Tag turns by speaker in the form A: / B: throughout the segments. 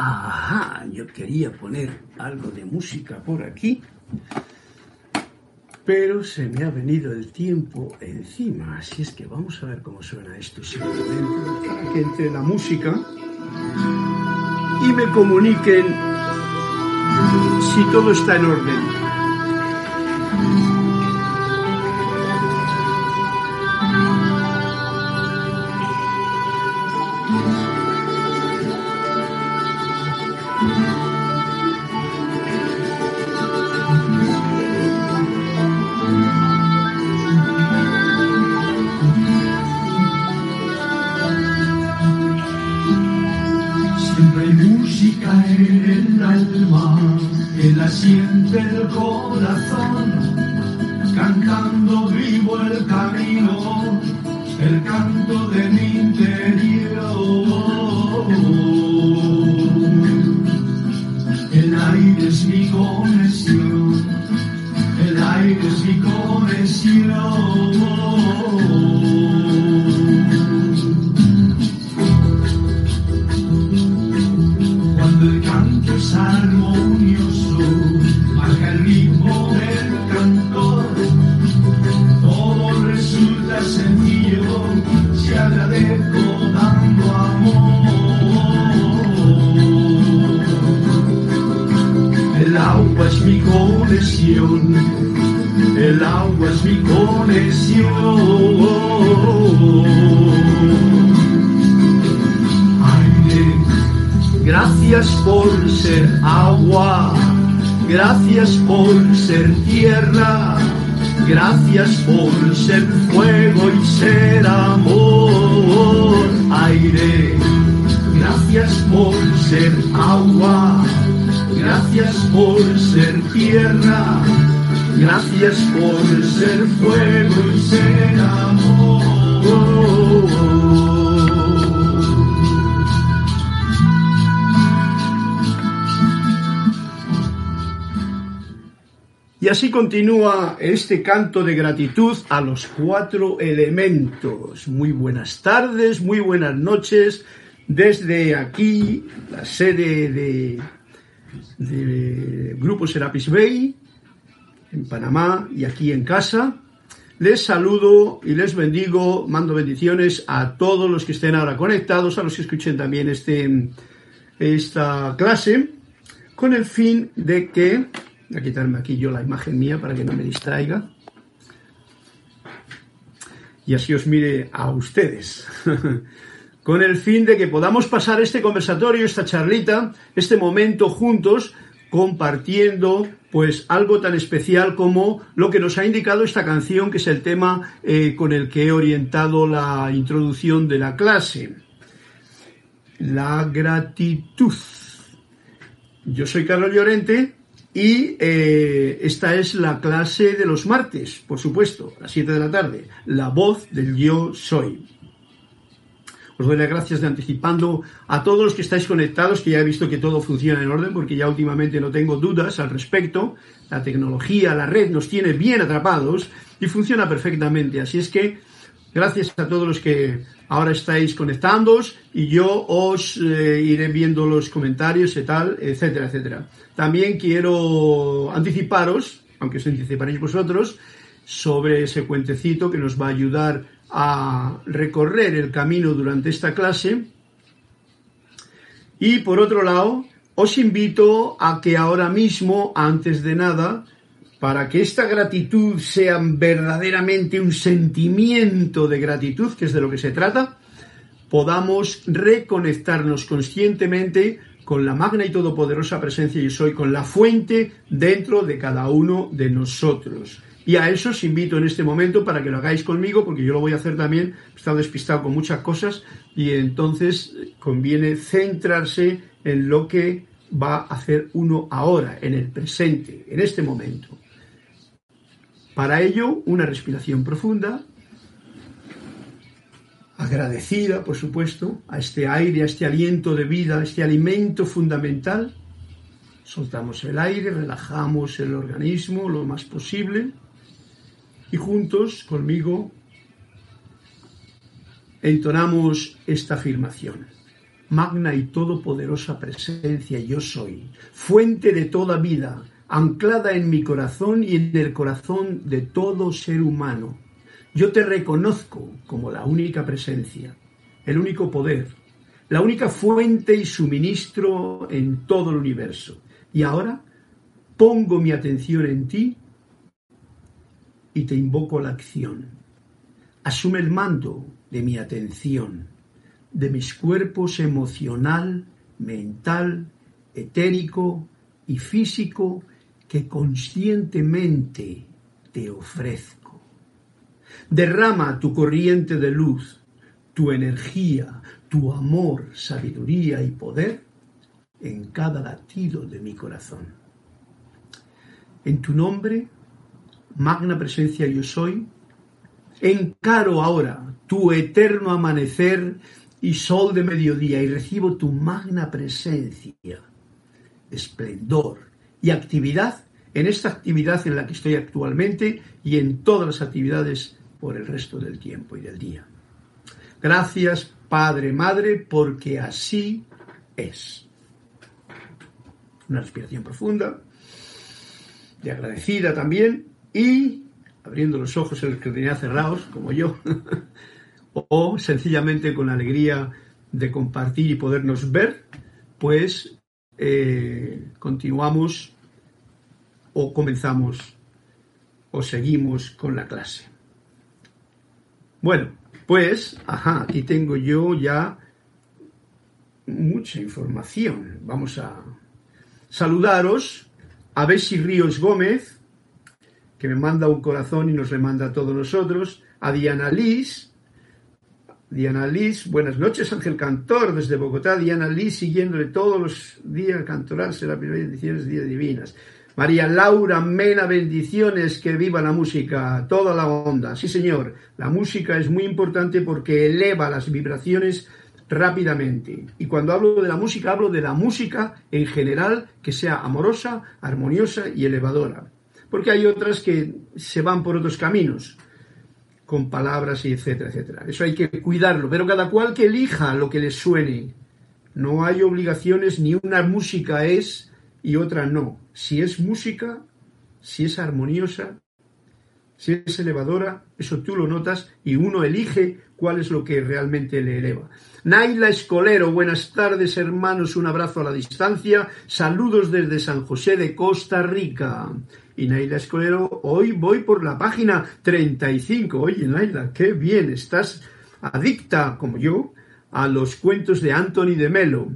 A: Ajá, yo quería poner algo de música por aquí, pero se me ha venido el tiempo encima, así es que vamos a ver cómo suena esto simplemente para que entre la música y me comuniquen si todo está en orden.
B: Ser amor. Aire, gracias por ser agua Gracias por ser tierra, gracias por ser fuego y ser amor.
A: Y así continúa este canto de gratitud a los cuatro elementos. Muy buenas tardes, muy buenas noches desde aquí, la sede de Grupo Serapis Bay, en Panamá y aquí en casa. Les saludo y les bendigo, mando bendiciones a todos los que estén ahora conectados, a los que escuchen también este, esta clase, con el fin de que, a quitarme aquí yo la imagen mía para que no me distraiga, y así os mire a ustedes. con el fin de que podamos pasar este conversatorio, esta charlita, este momento juntos, compartiendo pues algo tan especial como lo que nos ha indicado esta canción, que es el tema eh, con el que he orientado la introducción de la clase. La gratitud. Yo soy Carlos Llorente y eh, esta es la clase de los martes, por supuesto, a las 7 de la tarde. La voz del yo soy. Os doy las gracias de anticipando a todos los que estáis conectados, que ya he visto que todo funciona en orden, porque ya últimamente no tengo dudas al respecto. La tecnología, la red nos tiene bien atrapados y funciona perfectamente. Así es que gracias a todos los que ahora estáis conectándoos y yo os eh, iré viendo los comentarios y tal, etcétera, etcétera. También quiero anticiparos, aunque os anticiparéis vosotros, sobre ese cuentecito que nos va a ayudar a recorrer el camino durante esta clase. Y por otro lado, os invito a que ahora mismo, antes de nada, para que esta gratitud sea verdaderamente un sentimiento de gratitud, que es de lo que se trata, podamos reconectarnos conscientemente con la magna y todopoderosa presencia yo soy, con la fuente dentro de cada uno de nosotros. Y a eso os invito en este momento para que lo hagáis conmigo, porque yo lo voy a hacer también, he estado despistado con muchas cosas y entonces conviene centrarse en lo que va a hacer uno ahora, en el presente, en este momento. Para ello, una respiración profunda, agradecida, por supuesto, a este aire, a este aliento de vida, a este alimento fundamental. Soltamos el aire, relajamos el organismo lo más posible y juntos conmigo entonamos esta afirmación. magna y todopoderosa presencia yo soy, fuente de toda vida, anclada en mi corazón y en el corazón de todo ser humano. Yo te reconozco como la única presencia, el único poder, la única fuente y suministro en todo el universo. Y ahora pongo mi atención en ti y te invoco a la acción. Asume el mando de mi atención, de mis cuerpos emocional, mental, etérico y físico que conscientemente te ofrezco. Derrama tu corriente de luz, tu energía, tu amor, sabiduría y poder en cada latido de mi corazón. En tu nombre, magna presencia yo soy, encaro ahora tu eterno amanecer y sol de mediodía y recibo tu magna presencia, esplendor y actividad en esta actividad en la que estoy actualmente y en todas las actividades por el resto del tiempo y del día. Gracias, Padre, Madre, porque así es. Una respiración profunda, y agradecida también, y abriendo los ojos en los que tenía cerrados, como yo, o sencillamente con alegría de compartir y podernos ver, pues eh, continuamos o comenzamos o seguimos con la clase. Bueno, pues, ajá, aquí tengo yo ya mucha información. Vamos a saludaros a Bessi Ríos Gómez, que me manda un corazón y nos le manda a todos nosotros, a Diana Liz, Diana Liz, buenas noches, Ángel Cantor, desde Bogotá, Diana Liz, siguiéndole todos los días cantoral, será primera edición, Días Divinas. María Laura Mena, bendiciones, que viva la música, toda la onda. Sí, señor, la música es muy importante porque eleva las vibraciones rápidamente. Y cuando hablo de la música, hablo de la música en general que sea amorosa, armoniosa y elevadora. Porque hay otras que se van por otros caminos, con palabras y etcétera, etcétera. Eso hay que cuidarlo, pero cada cual que elija lo que le suene. No hay obligaciones, ni una música es y otra no. Si es música, si es armoniosa, si es elevadora, eso tú lo notas y uno elige cuál es lo que realmente le eleva. Naila Escolero, buenas tardes hermanos, un abrazo a la distancia, saludos desde San José de Costa Rica. Y Naila Escolero, hoy voy por la página 35. Oye Naila, qué bien, estás adicta como yo a los cuentos de Anthony de Melo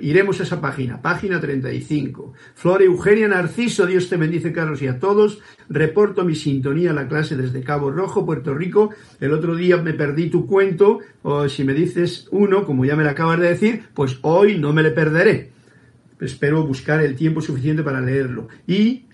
A: iremos a esa página, página 35. Flor Eugenia Narciso, Dios te bendice, Carlos, y a todos. Reporto mi sintonía a la clase desde Cabo Rojo, Puerto Rico. El otro día me perdí tu cuento, o si me dices uno, como ya me lo acabas de decir, pues hoy no me le perderé. Espero buscar el tiempo suficiente para leerlo y,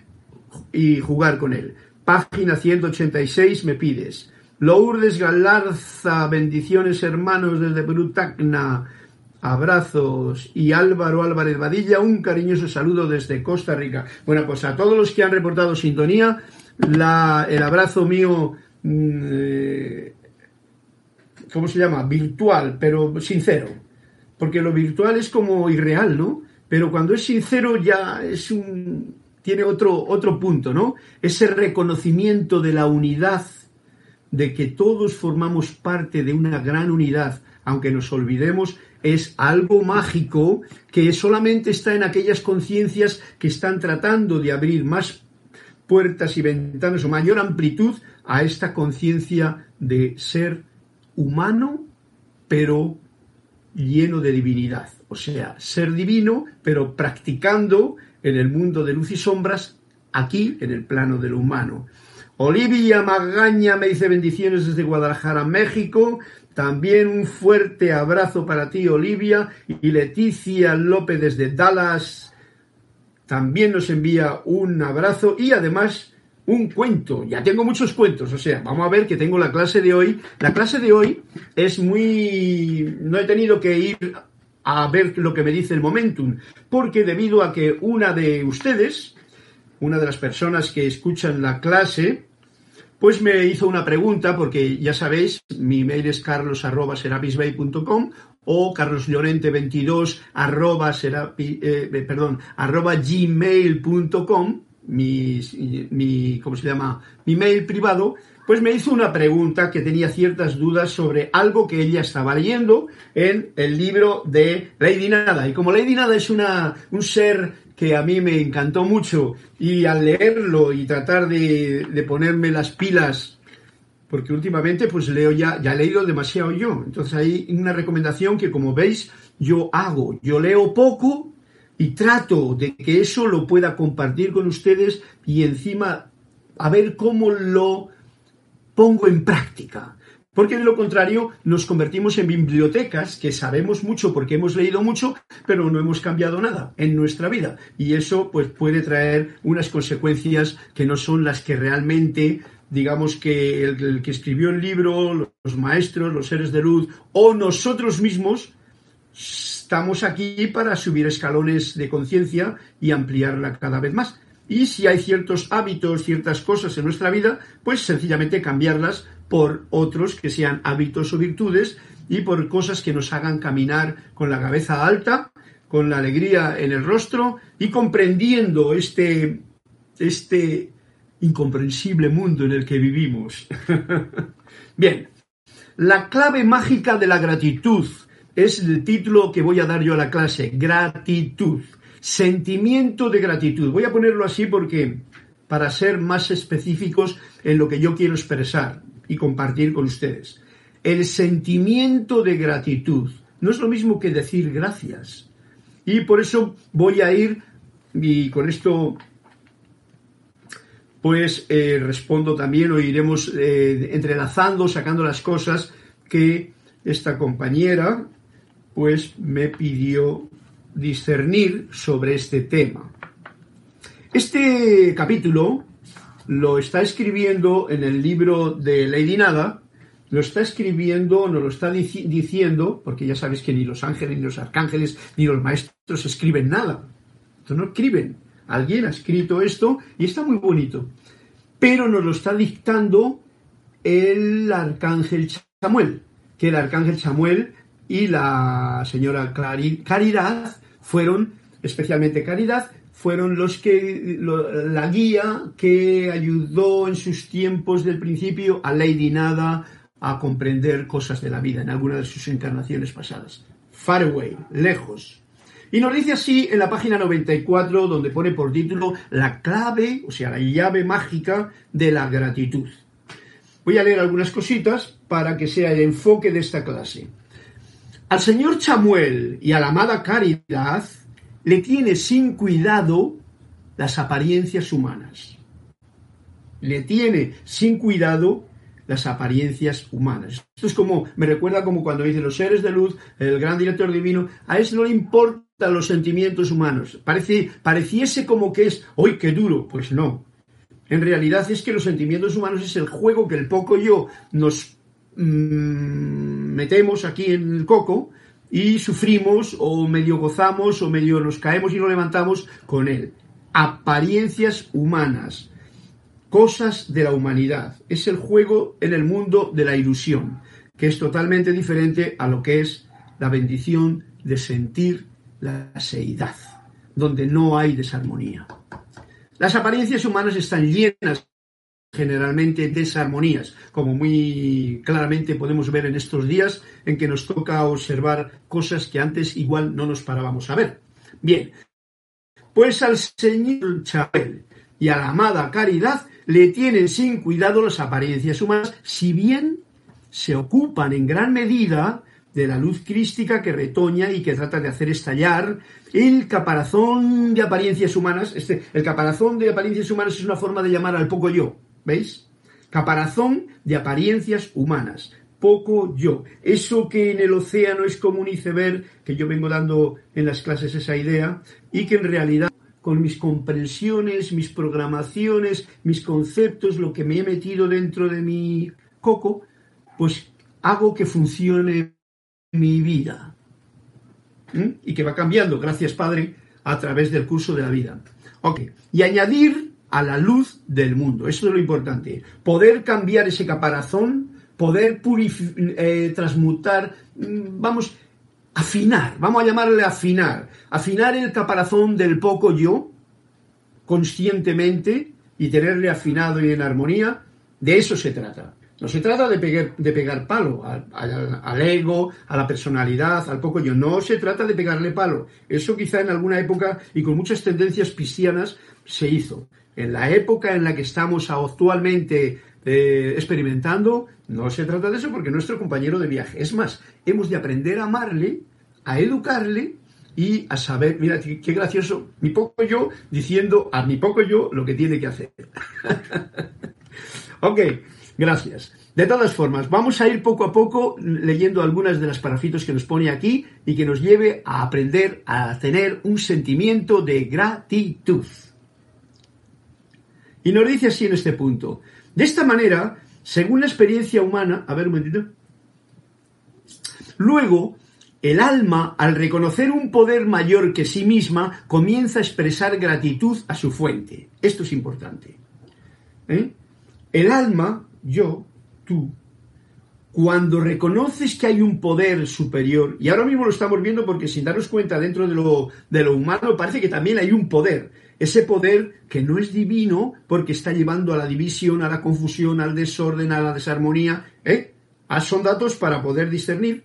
A: y jugar con él. Página 186 me pides. Lourdes Galarza, bendiciones hermanos desde Perú, Tacna. Abrazos y Álvaro Álvarez Vadilla, un cariñoso saludo desde Costa Rica. Bueno, pues a todos los que han reportado sintonía, la, el abrazo mío, mm, eh, ¿cómo se llama? Virtual, pero sincero. Porque lo virtual es como irreal, ¿no? Pero cuando es sincero ya es un, tiene otro, otro punto, ¿no? Ese reconocimiento de la unidad, de que todos formamos parte de una gran unidad, aunque nos olvidemos es algo mágico que solamente está en aquellas conciencias que están tratando de abrir más puertas y ventanas o mayor amplitud a esta conciencia de ser humano, pero lleno de divinidad. O sea, ser divino, pero practicando en el mundo de luz y sombras, aquí en el plano de lo humano. Olivia Magaña me dice bendiciones desde Guadalajara, México. También un fuerte abrazo para ti, Olivia. Y Leticia López desde Dallas también nos envía un abrazo y además un cuento. Ya tengo muchos cuentos, o sea, vamos a ver que tengo la clase de hoy. La clase de hoy es muy... No he tenido que ir a ver lo que me dice el momentum, porque debido a que una de ustedes, una de las personas que escuchan la clase, pues me hizo una pregunta, porque ya sabéis, mi mail es carlos.serapisbay.com o carloslorente22 arroba, eh, gmail.com, mi, mi, ¿cómo se llama? Mi mail privado, pues me hizo una pregunta que tenía ciertas dudas sobre algo que ella estaba leyendo en el libro de Lady Nada. Y como Lady Nada es una, un ser que a mí me encantó mucho y al leerlo y tratar de, ponerme las pilas porque últimamente pues leo ya, ya he leído demasiado yo. Entonces hay una recomendación que como veis yo hago. Yo leo poco y trato de que eso lo pueda compartir con ustedes y encima a ver cómo lo pongo en práctica. Porque de lo contrario nos convertimos en bibliotecas que sabemos mucho porque hemos leído mucho, pero no hemos cambiado nada en nuestra vida. Y eso pues puede traer unas consecuencias que no son las que realmente digamos que el, que escribió el libro, los maestros, los seres de luz o nosotros mismos estamos aquí para subir escalones de conciencia y ampliarla cada vez más. Y si hay ciertos hábitos, ciertas cosas en nuestra vida, pues sencillamente cambiarlas por otros que sean hábitos o virtudes y por cosas que nos hagan caminar con la cabeza alta, con la alegría en el rostro y comprendiendo este, este incomprensible mundo en el que vivimos. Bien, la clave mágica de la gratitud es el título que voy a dar yo a la clase, gratitud, sentimiento de gratitud. Voy a ponerlo así porque para ser más específicos en lo que yo quiero expresar y compartir con ustedes. El sentimiento de gratitud no es lo mismo que decir gracias. Y por eso voy a ir, y con esto pues eh, respondo también o iremos eh, entrelazando, sacando las cosas que esta compañera pues me pidió discernir sobre este tema. Este capítulo lo está escribiendo en el libro de Lady Nada, lo está escribiendo, nos lo está diciendo, porque ya sabéis que ni los ángeles, ni los arcángeles, ni los maestros escriben nada. Entonces no escriben, Alguien ha escrito esto y está muy bonito. Pero nos lo está dictando el arcángel Samuel, que el arcángel Samuel y la señora Caridad fueron, especialmente Caridad, fueron los que, la guía que ayudó en sus tiempos del principio a Lady Nada a comprender cosas de la vida en alguna de sus encarnaciones pasadas. Far away, lejos, y nos dice así en la página 94, donde pone por título La clave, o sea, la llave mágica de la gratitud. Voy a leer algunas cositas para que sea el enfoque de esta clase. Al señor Chamuel y a la amada Caridad le tiene sin cuidado las apariencias humanas. Le tiene sin cuidado las apariencias humanas. Esto es como, me recuerda como cuando dice los seres de luz, el gran director divino, a eso no le importa los sentimientos humanos. Pareciese como que es, ¡hoy qué duro! Pues no. En realidad es que los sentimientos humanos es el juego que el poco yo nos mm, metemos aquí en el coco y sufrimos o medio gozamos o medio nos caemos y nos levantamos con él. Apariencias humanas, cosas de la humanidad. Es el juego en el mundo de la ilusión, que es totalmente diferente a lo que es la bendición de sentir la seidad, donde no hay desarmonía. Las apariencias humanas están llenas generalmente de desarmonías, como muy claramente podemos ver en estos días en que nos toca observar cosas que antes igual no nos parábamos a ver. Bien, pues al señor Chabel y a la amada Caridad le tienen sin cuidado las apariencias humanas, si bien se ocupan en gran medida de la luz crística que retoña y que trata de hacer estallar el caparazón de apariencias humanas. Este, el caparazón de apariencias humanas es una forma de llamar al poco yo, ¿veis? Caparazón de apariencias humanas, poco yo. Eso que en el océano es como un iceberg, que yo vengo dando en las clases esa idea, y que en realidad con mis comprensiones, mis programaciones, mis conceptos, lo que me he metido dentro de mi coco, pues hago que funcione mi vida. ¿Mm? Y que va cambiando, gracias Padre, a través del curso de la vida. Ok, y añadir a la luz del mundo, eso es lo importante. Poder cambiar ese caparazón, poder eh, transmutar, mm, vamos, afinar, vamos a llamarle afinar, afinar el caparazón del poco yo conscientemente y tenerle afinado y en armonía, de eso se trata. No se trata de pegar, de pegar palo al, ego, a la personalidad, al poco yo. No se trata de pegarle palo. Eso quizá en alguna época y con muchas tendencias cristianas se hizo. En la época en la que estamos actualmente eh, experimentando, no se trata de eso porque nuestro compañero de viaje. Es más, hemos de aprender a amarle, a educarle y a saber, mira, qué gracioso, mi poco yo diciendo a mi poco yo lo que tiene que hacer. ok. Gracias. De todas formas, vamos a ir poco a poco leyendo algunas de las parafitos que nos pone aquí y que nos lleve a aprender a tener un sentimiento de gratitud. Y nos dice así en este punto. De esta manera, según la experiencia humana, a ver un momentito. Luego, el alma, al reconocer un poder mayor que sí misma, comienza a expresar gratitud a su fuente. Esto es importante. ¿Eh? El alma yo, tú, cuando reconoces que hay un poder superior, y ahora mismo lo estamos viendo porque sin darnos cuenta dentro de lo, de lo humano parece que también hay un poder, ese poder que no es divino porque está llevando a la división, a la confusión, al desorden, a la desarmonía, ¿eh? Ah, son datos para poder discernir.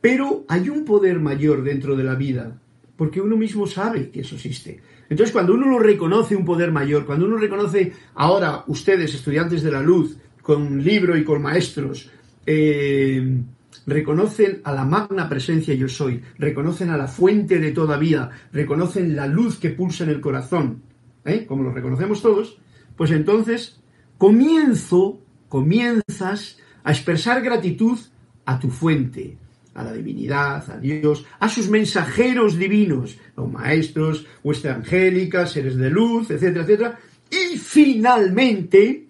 A: Pero hay un poder mayor dentro de la vida, porque uno mismo sabe que eso existe. Entonces, cuando uno lo reconoce un poder mayor, cuando uno reconoce ahora ustedes, estudiantes de la luz, con libro y con maestros, eh, reconocen a la magna presencia yo soy, reconocen a la fuente de toda vida, reconocen la luz que pulsa en el corazón, ¿eh? como lo reconocemos todos, pues entonces comienzo, comienzas a expresar gratitud a tu fuente, a la divinidad, a Dios, a sus mensajeros divinos, los maestros, vuestra angélica, seres de luz, etcétera, etcétera, y finalmente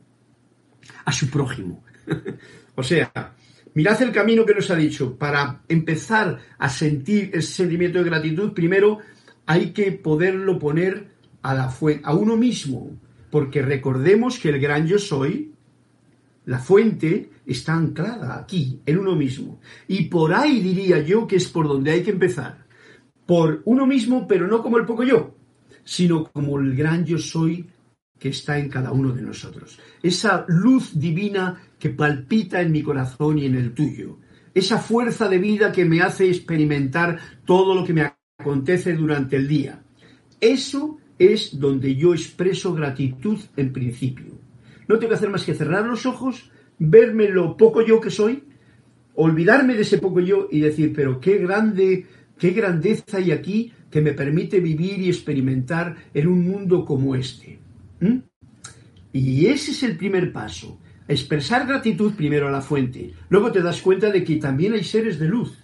A: a su prójimo. o sea, mirad el camino que nos ha dicho. Para empezar a sentir ese sentimiento de gratitud, primero hay que poderlo poner a, la a uno mismo, porque recordemos que el gran yo soy la fuente está anclada aquí, en uno mismo. Y por ahí diría yo que es por donde hay que empezar. Por uno mismo, pero no como el poco yo, sino como el gran yo soy que está en cada uno de nosotros. Esa luz divina que palpita en mi corazón y en el tuyo. Esa fuerza de vida que me hace experimentar todo lo que me acontece durante el día. Eso es donde yo expreso gratitud en principio. No tengo que hacer más que cerrar los ojos, verme lo poco yo que soy, olvidarme de ese poco yo y decir, pero qué grande, qué grandeza hay aquí que me permite vivir y experimentar en un mundo como este. ¿Mm? Y ese es el primer paso. Expresar gratitud primero a la fuente. Luego te das cuenta de que también hay seres de luz.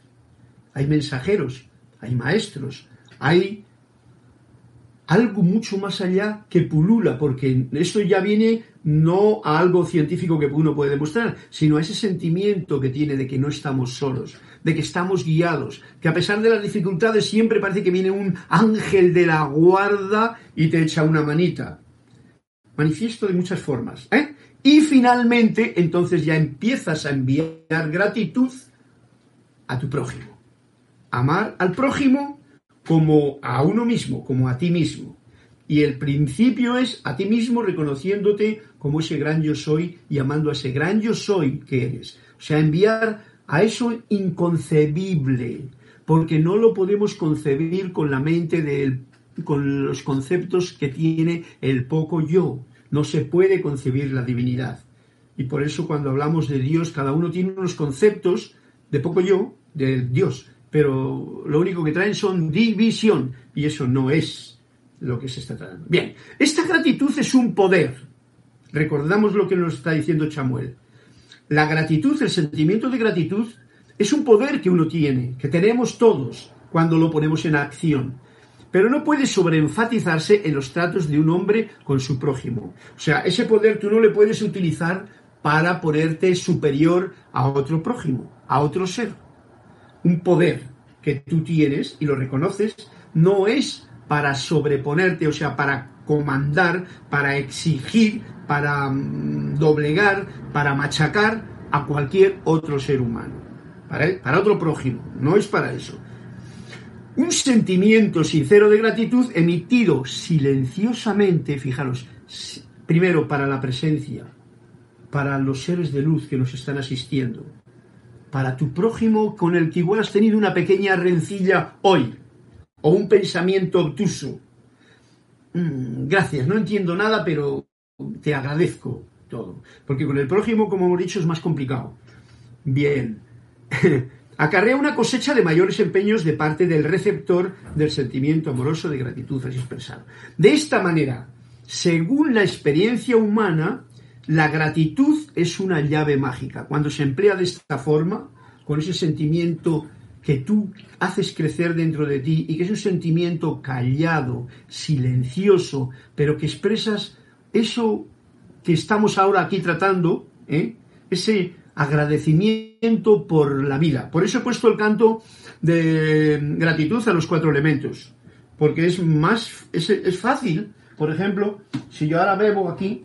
A: Hay mensajeros, hay maestros, hay algo mucho más allá que pulula, porque esto ya viene no a algo científico que uno puede demostrar, sino a ese sentimiento que tiene de que no estamos solos, de que estamos guiados, que a pesar de las dificultades siempre parece que viene un ángel de la guarda y te echa una manita. Manifiesto de muchas formas. ¿eh? Y finalmente, entonces ya empiezas a enviar gratitud a tu prójimo. Amar al prójimo como a uno mismo, como a ti mismo. Y el principio es a ti mismo reconociéndote como ese gran yo soy y amando a ese gran yo soy que eres. O sea, enviar a eso inconcebible, porque no lo podemos concebir con la mente del, con los conceptos que tiene el poco yo. No se puede concebir la divinidad. Y por eso cuando hablamos de Dios, cada uno tiene unos conceptos de poco yo, de Dios, pero lo único que traen son división y eso no es lo que se está tratando. Bien, esta gratitud es un poder. Recordamos lo que nos está diciendo Chamuel. La gratitud, el sentimiento de gratitud, es un poder que uno tiene, que tenemos todos cuando lo ponemos en acción. Pero no puede sobreenfatizarse en los tratos de un hombre con su prójimo. O sea, ese poder tú no le puedes utilizar para ponerte superior a otro prójimo, a otro ser un poder que tú tienes y lo reconoces, no es para sobreponerte, o sea, para comandar, para exigir, para mm, doblegar, para machacar a cualquier otro ser humano. para, para otro prójimo, no es para eso. Un sentimiento sincero de gratitud emitido silenciosamente, fijaros, primero para la presencia, para los seres de luz que nos están asistiendo, para tu prójimo con el que igual has tenido una pequeña rencilla hoy, o un pensamiento obtuso. Mm, gracias, no entiendo nada, pero te agradezco todo. Porque con el prójimo, como hemos dicho, es más complicado. Bien. Acarrea una cosecha de mayores empeños de parte del receptor del sentimiento amoroso de gratitud así expresado. De esta manera, según la experiencia humana, la gratitud es una llave mágica. Cuando se emplea de esta forma, con ese sentimiento que tú haces crecer dentro de ti y que es un sentimiento callado, silencioso, pero que expresas eso que estamos ahora aquí tratando, ¿eh? ese agradecimiento por la vida. Por eso he puesto el canto de gratitud a los cuatro elementos, porque es más, es, es fácil por ejemplo, si yo ahora bebo aquí,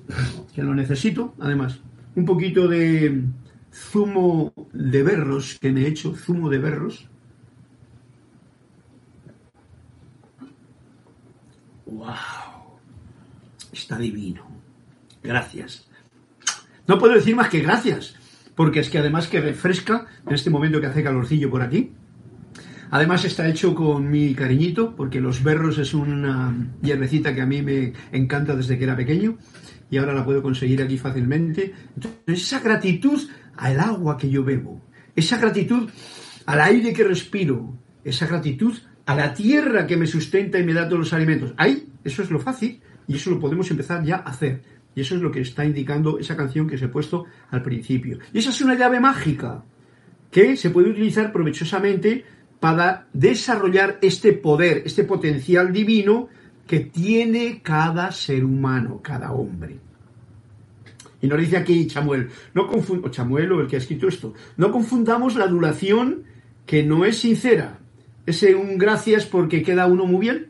A: que lo necesito, además, un poquito de zumo de berros que me he hecho, zumo de berros. ¡Wow! Está divino. Gracias. No puedo decir más que gracias, porque es que además que refresca en este momento que hace calorcillo por aquí. Además está hecho con mi cariñito, porque los berros es una hierbecita que a mí me encanta desde que era pequeño y ahora la puedo conseguir aquí fácilmente. Entonces, esa gratitud al agua que yo bebo, esa gratitud al aire que respiro, esa gratitud a la tierra que me sustenta y me da todos los alimentos. Ahí, eso es lo fácil y eso lo podemos empezar ya a hacer. Y eso es lo que está indicando esa canción que os he puesto al principio. Y esa es una llave mágica que se puede utilizar provechosamente para desarrollar este poder, este potencial divino que tiene cada ser humano, cada hombre. Y nos dice aquí Chamuel, no o Chamuel o el que ha escrito esto, no confundamos la adulación que no es sincera. Ese un gracias porque queda uno muy bien.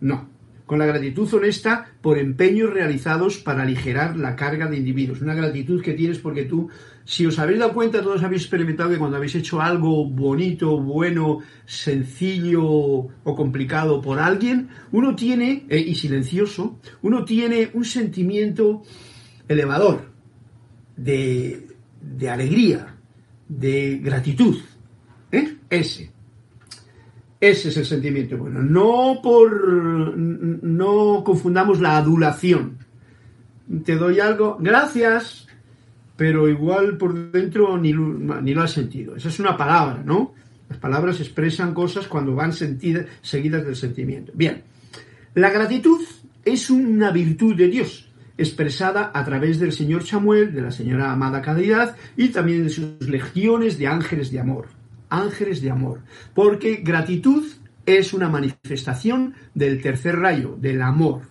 A: No, con la gratitud honesta por empeños realizados para aligerar la carga de individuos. Una gratitud que tienes porque tú si os habéis dado cuenta, todos habéis experimentado que cuando habéis hecho algo bonito, bueno, sencillo o complicado por alguien, uno tiene, eh, y silencioso, uno tiene un sentimiento elevador de, de alegría, de gratitud. ¿eh? Ese. Ese es el sentimiento bueno. No por. No confundamos la adulación. Te doy algo, gracias, pero igual por dentro ni, ni lo has sentido. Esa es una palabra, ¿no? Las palabras expresan cosas cuando van seguidas del sentimiento. Bien, la gratitud es una virtud de Dios, expresada a través del señor Samuel, de la señora Amada Caridad y también de sus legiones de ángeles de amor. Ángeles de amor. Porque gratitud es una manifestación del tercer rayo, del amor.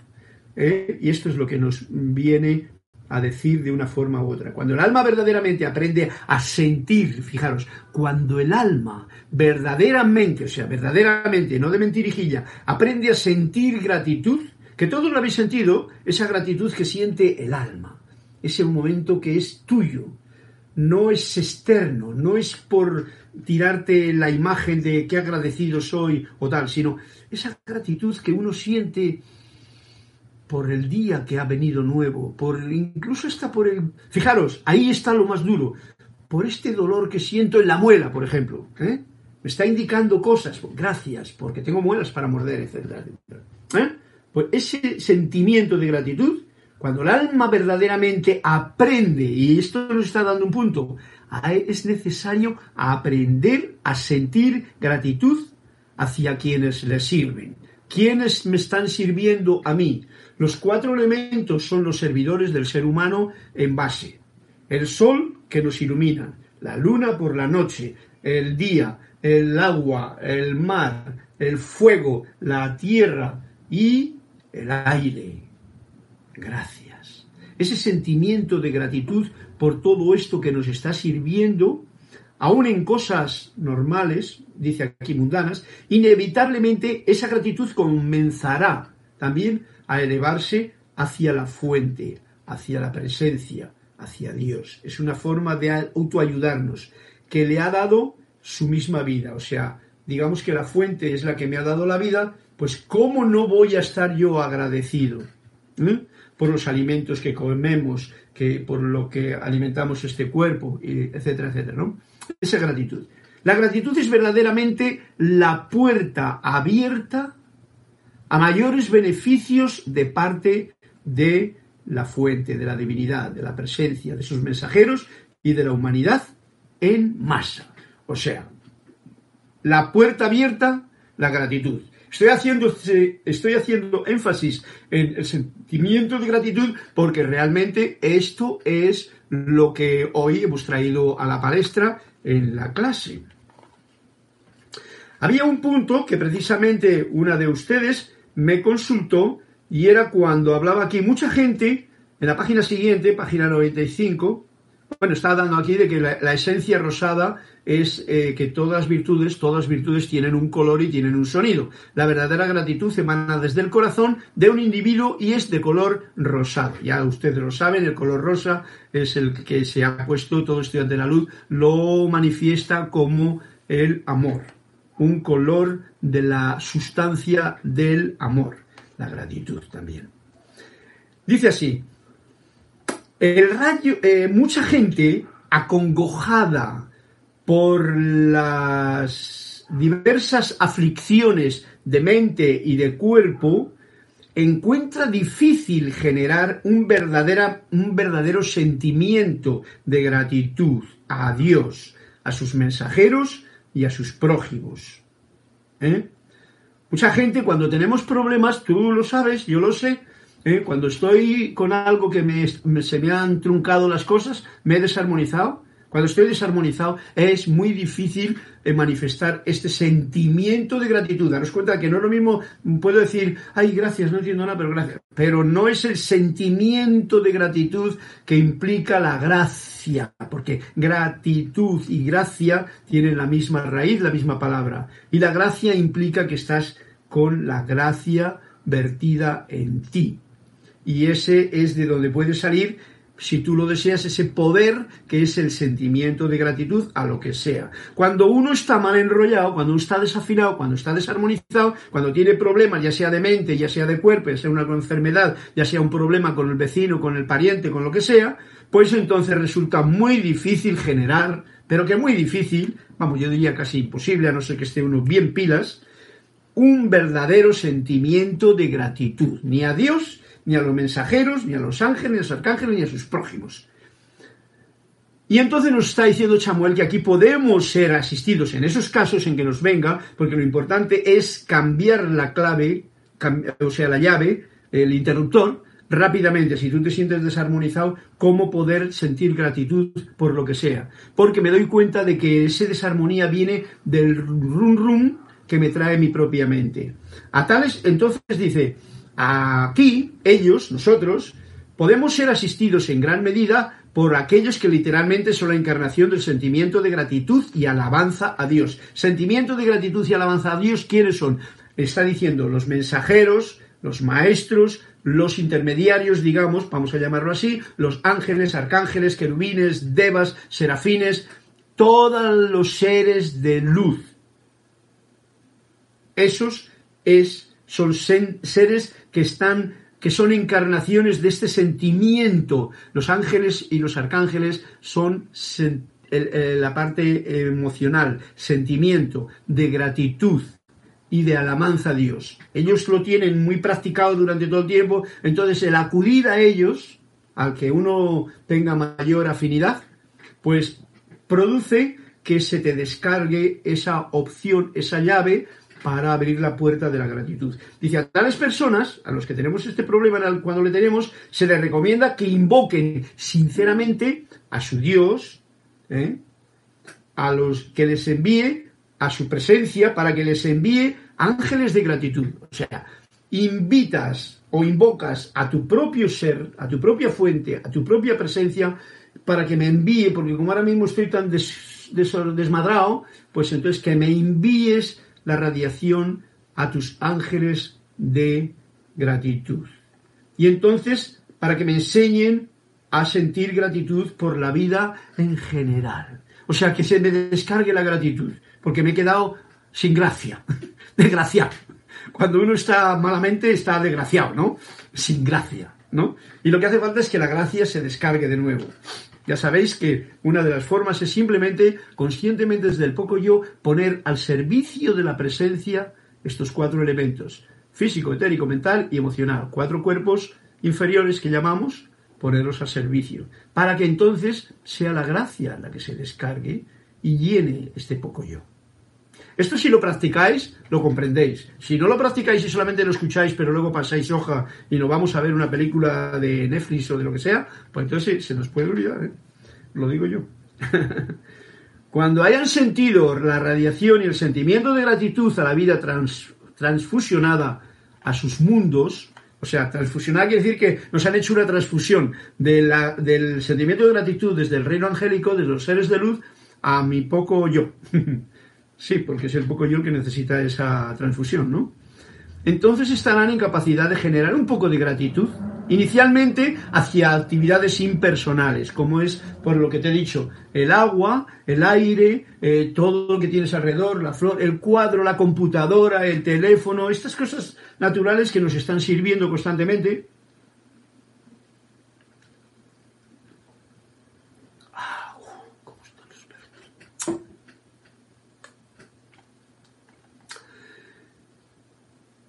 A: ¿eh? Y esto es lo que nos viene a decir de una forma u otra. Cuando el alma verdaderamente aprende a sentir, fijaros, cuando el alma verdaderamente, o sea, verdaderamente, no de mentirijilla, aprende a sentir gratitud, que todos lo habéis sentido, esa gratitud que siente el alma, ese momento que es tuyo, no es externo, no es por tirarte la imagen de qué agradecido soy o tal, sino esa gratitud que uno siente por el día que ha venido nuevo, por incluso está por el... Fijaros, ahí está lo más duro, por este dolor que siento en la muela, por ejemplo. ¿eh? Me está indicando cosas, gracias, porque tengo muelas para morder, etc. ¿Eh? Pues ese sentimiento de gratitud, cuando el alma verdaderamente aprende, y esto nos está dando un punto, es necesario aprender a sentir gratitud hacia quienes le sirven. ¿Quiénes me están sirviendo a mí? Los cuatro elementos son los servidores del ser humano en base. El sol que nos ilumina, la luna por la noche, el día, el agua, el mar, el fuego, la tierra y el aire. Gracias. Ese sentimiento de gratitud por todo esto que nos está sirviendo, aún en cosas normales, dice aquí mundanas, inevitablemente esa gratitud comenzará también a elevarse hacia la fuente, hacia la presencia, hacia Dios. Es una forma de autoayudarnos que le ha dado su misma vida. O sea, digamos que la fuente es la que me ha dado la vida, pues ¿cómo no voy a estar yo agradecido ¿eh? Por los alimentos que comemos, que por lo que alimentamos este cuerpo, etcétera, etcétera, ¿no? Esa gratitud. La gratitud es verdaderamente la puerta abierta a mayores beneficios de parte de la fuente, de la divinidad, de la presencia, de sus mensajeros y de la humanidad en masa. O sea, la puerta abierta, la gratitud. Estoy haciendo, estoy haciendo énfasis en el sentimiento de gratitud porque realmente esto es lo que hoy hemos traído a la palestra en la clase. Había un punto que precisamente una de ustedes me consultó y era cuando hablaba aquí mucha gente, en la página siguiente, página 95, bueno, está dando aquí de que la, esencia rosada es eh, que todas virtudes, todas virtudes tienen un color y tienen un sonido. La verdadera gratitud emana desde el corazón de un individuo y es de color rosado. Ya ustedes lo saben, el color rosa es el que se ha puesto, todo estudiante de la luz lo manifiesta como el amor, un color de la sustancia del amor, la gratitud también. Dice así, el eh, mucha gente acongojada por las diversas aflicciones de mente y de cuerpo, encuentra difícil generar un, un verdadero sentimiento de gratitud a Dios, a sus mensajeros y a sus prójimos. ¿Eh? Mucha gente cuando tenemos problemas, tú lo sabes, yo lo sé, ¿eh? Cuando estoy con algo que me, se me han truncado las cosas, me he desarmonizado. Cuando estoy desarmonizado es muy difícil eh, manifestar este sentimiento de gratitud. Daros cuenta que no es lo mismo, puedo decir, ay, gracias, no entiendo nada, pero gracias. Pero no es el sentimiento de gratitud que implica la gracia, porque gratitud y gracia tienen la misma raíz, la misma palabra. Y la gracia implica que estás con la gracia vertida en ti y ese es de donde puede salir, si tú lo deseas, ese poder que es el sentimiento de gratitud a lo que sea. Cuando uno está mal enrollado, cuando uno está desafinado, cuando está desarmonizado, cuando tiene problemas, ya sea de mente, ya sea de cuerpo, ya sea una enfermedad, ya sea un problema con el vecino, con el pariente, con lo que sea, pues entonces resulta muy difícil generar, pero que muy difícil, vamos, yo diría casi imposible, a no ser que esté uno bien pilas, un verdadero sentimiento de gratitud, ni a Dios, ni a los mensajeros, ni a los ángeles, ni a los arcángeles, ni a sus prójimos. Y entonces nos está diciendo Chamuel que aquí podemos ser asistidos en esos casos en que nos venga, porque lo importante es cambiar la clave, o sea, la llave, el interruptor, rápidamente, si tú te sientes desarmonizado, cómo poder sentir gratitud por lo que sea. Porque me doy cuenta de que esa desarmonía viene del rum rum que me trae mi propia mente. A tales, entonces dice, Aquí, ellos, nosotros, podemos ser asistidos en gran medida por aquellos que literalmente son la encarnación del sentimiento de gratitud y alabanza a Dios. Sentimiento de gratitud y alabanza a Dios, ¿quiénes son? Está diciendo los mensajeros, los maestros, los intermediarios, digamos, vamos a llamarlo así, los ángeles, arcángeles, querubines, devas, serafines, todos los seres de luz. Esos es, son seres que están que son encarnaciones de este sentimiento. Los ángeles y los arcángeles son la parte emocional, sentimiento de gratitud y de alabanza a Dios. Ellos lo tienen muy practicado durante todo el tiempo, entonces el acudir a ellos, al que uno tenga mayor afinidad, pues produce que se te descargue esa opción, esa llave para abrir la puerta de la gratitud. Dice, a tales personas, a los que tenemos este problema cuando le tenemos, se les recomienda que invoquen sinceramente a su Dios, ¿eh? a los que les envíe a su presencia para que les envíe ángeles de gratitud. O sea, invitas o invocas a tu propio ser, a tu propia fuente, a tu propia presencia, para que me envíe, porque como ahora mismo estoy tan desmadrado, pues entonces que me envíes la radiación a tus ángeles de gratitud. Y entonces, para que me enseñen a sentir gratitud por la vida en general. O sea, que se me descargue la gratitud, porque me he quedado sin gracia, desgraciado. Cuando uno está malamente, está desgraciado, ¿no? Sin gracia, ¿no? Y lo que hace falta es que la gracia se descargue de nuevo. Ya sabéis que una de las formas es simplemente, conscientemente desde el poco yo, poner al servicio de la presencia estos cuatro elementos, físico, etérico, mental y emocional, cuatro cuerpos inferiores que llamamos, ponerlos al servicio, para que entonces sea la gracia la que se descargue y llene este poco yo. Esto si lo practicáis, lo comprendéis. Si no lo practicáis y solamente lo escucháis, pero luego pasáis hoja y nos vamos a ver una película de Netflix o de lo que sea, pues entonces se nos puede olvidar, ¿eh? Lo digo yo. Cuando hayan sentido la radiación y el sentimiento de gratitud a la vida transfusionada a sus mundos, o sea, transfusionada quiere decir que nos han hecho una transfusión del sentimiento de gratitud desde el reino angélico, desde los seres de luz, a mi poco yo. Sí, porque es el poco yo el que necesita esa transfusión, ¿no? Entonces estarán en capacidad de generar un poco de gratitud, inicialmente hacia actividades impersonales, como es, por lo que te he dicho, el agua, el aire, eh, todo lo que tienes alrededor, la flor, el cuadro, la computadora, el teléfono, estas cosas naturales que nos están sirviendo constantemente,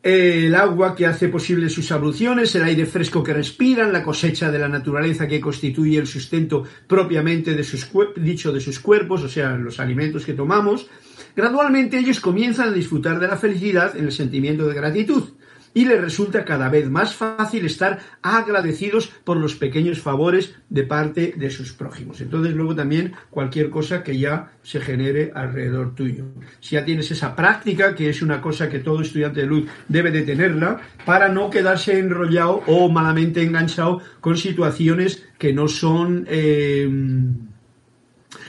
A: el agua que hace posible sus abluciones, el aire fresco que respiran, la cosecha de la naturaleza que constituye el sustento propiamente de sus, dicho de sus cuerpos, o sea, los alimentos que tomamos, gradualmente ellos comienzan a disfrutar de la felicidad en el sentimiento de gratitud y les resulta cada vez más fácil estar agradecidos por los pequeños favores de parte de sus prójimos. Entonces luego también cualquier cosa que ya se genere alrededor tuyo. Si ya tienes esa práctica, que es una cosa que todo estudiante de luz debe de tenerla, para no quedarse enrollado o malamente enganchado con situaciones que no son... Eh,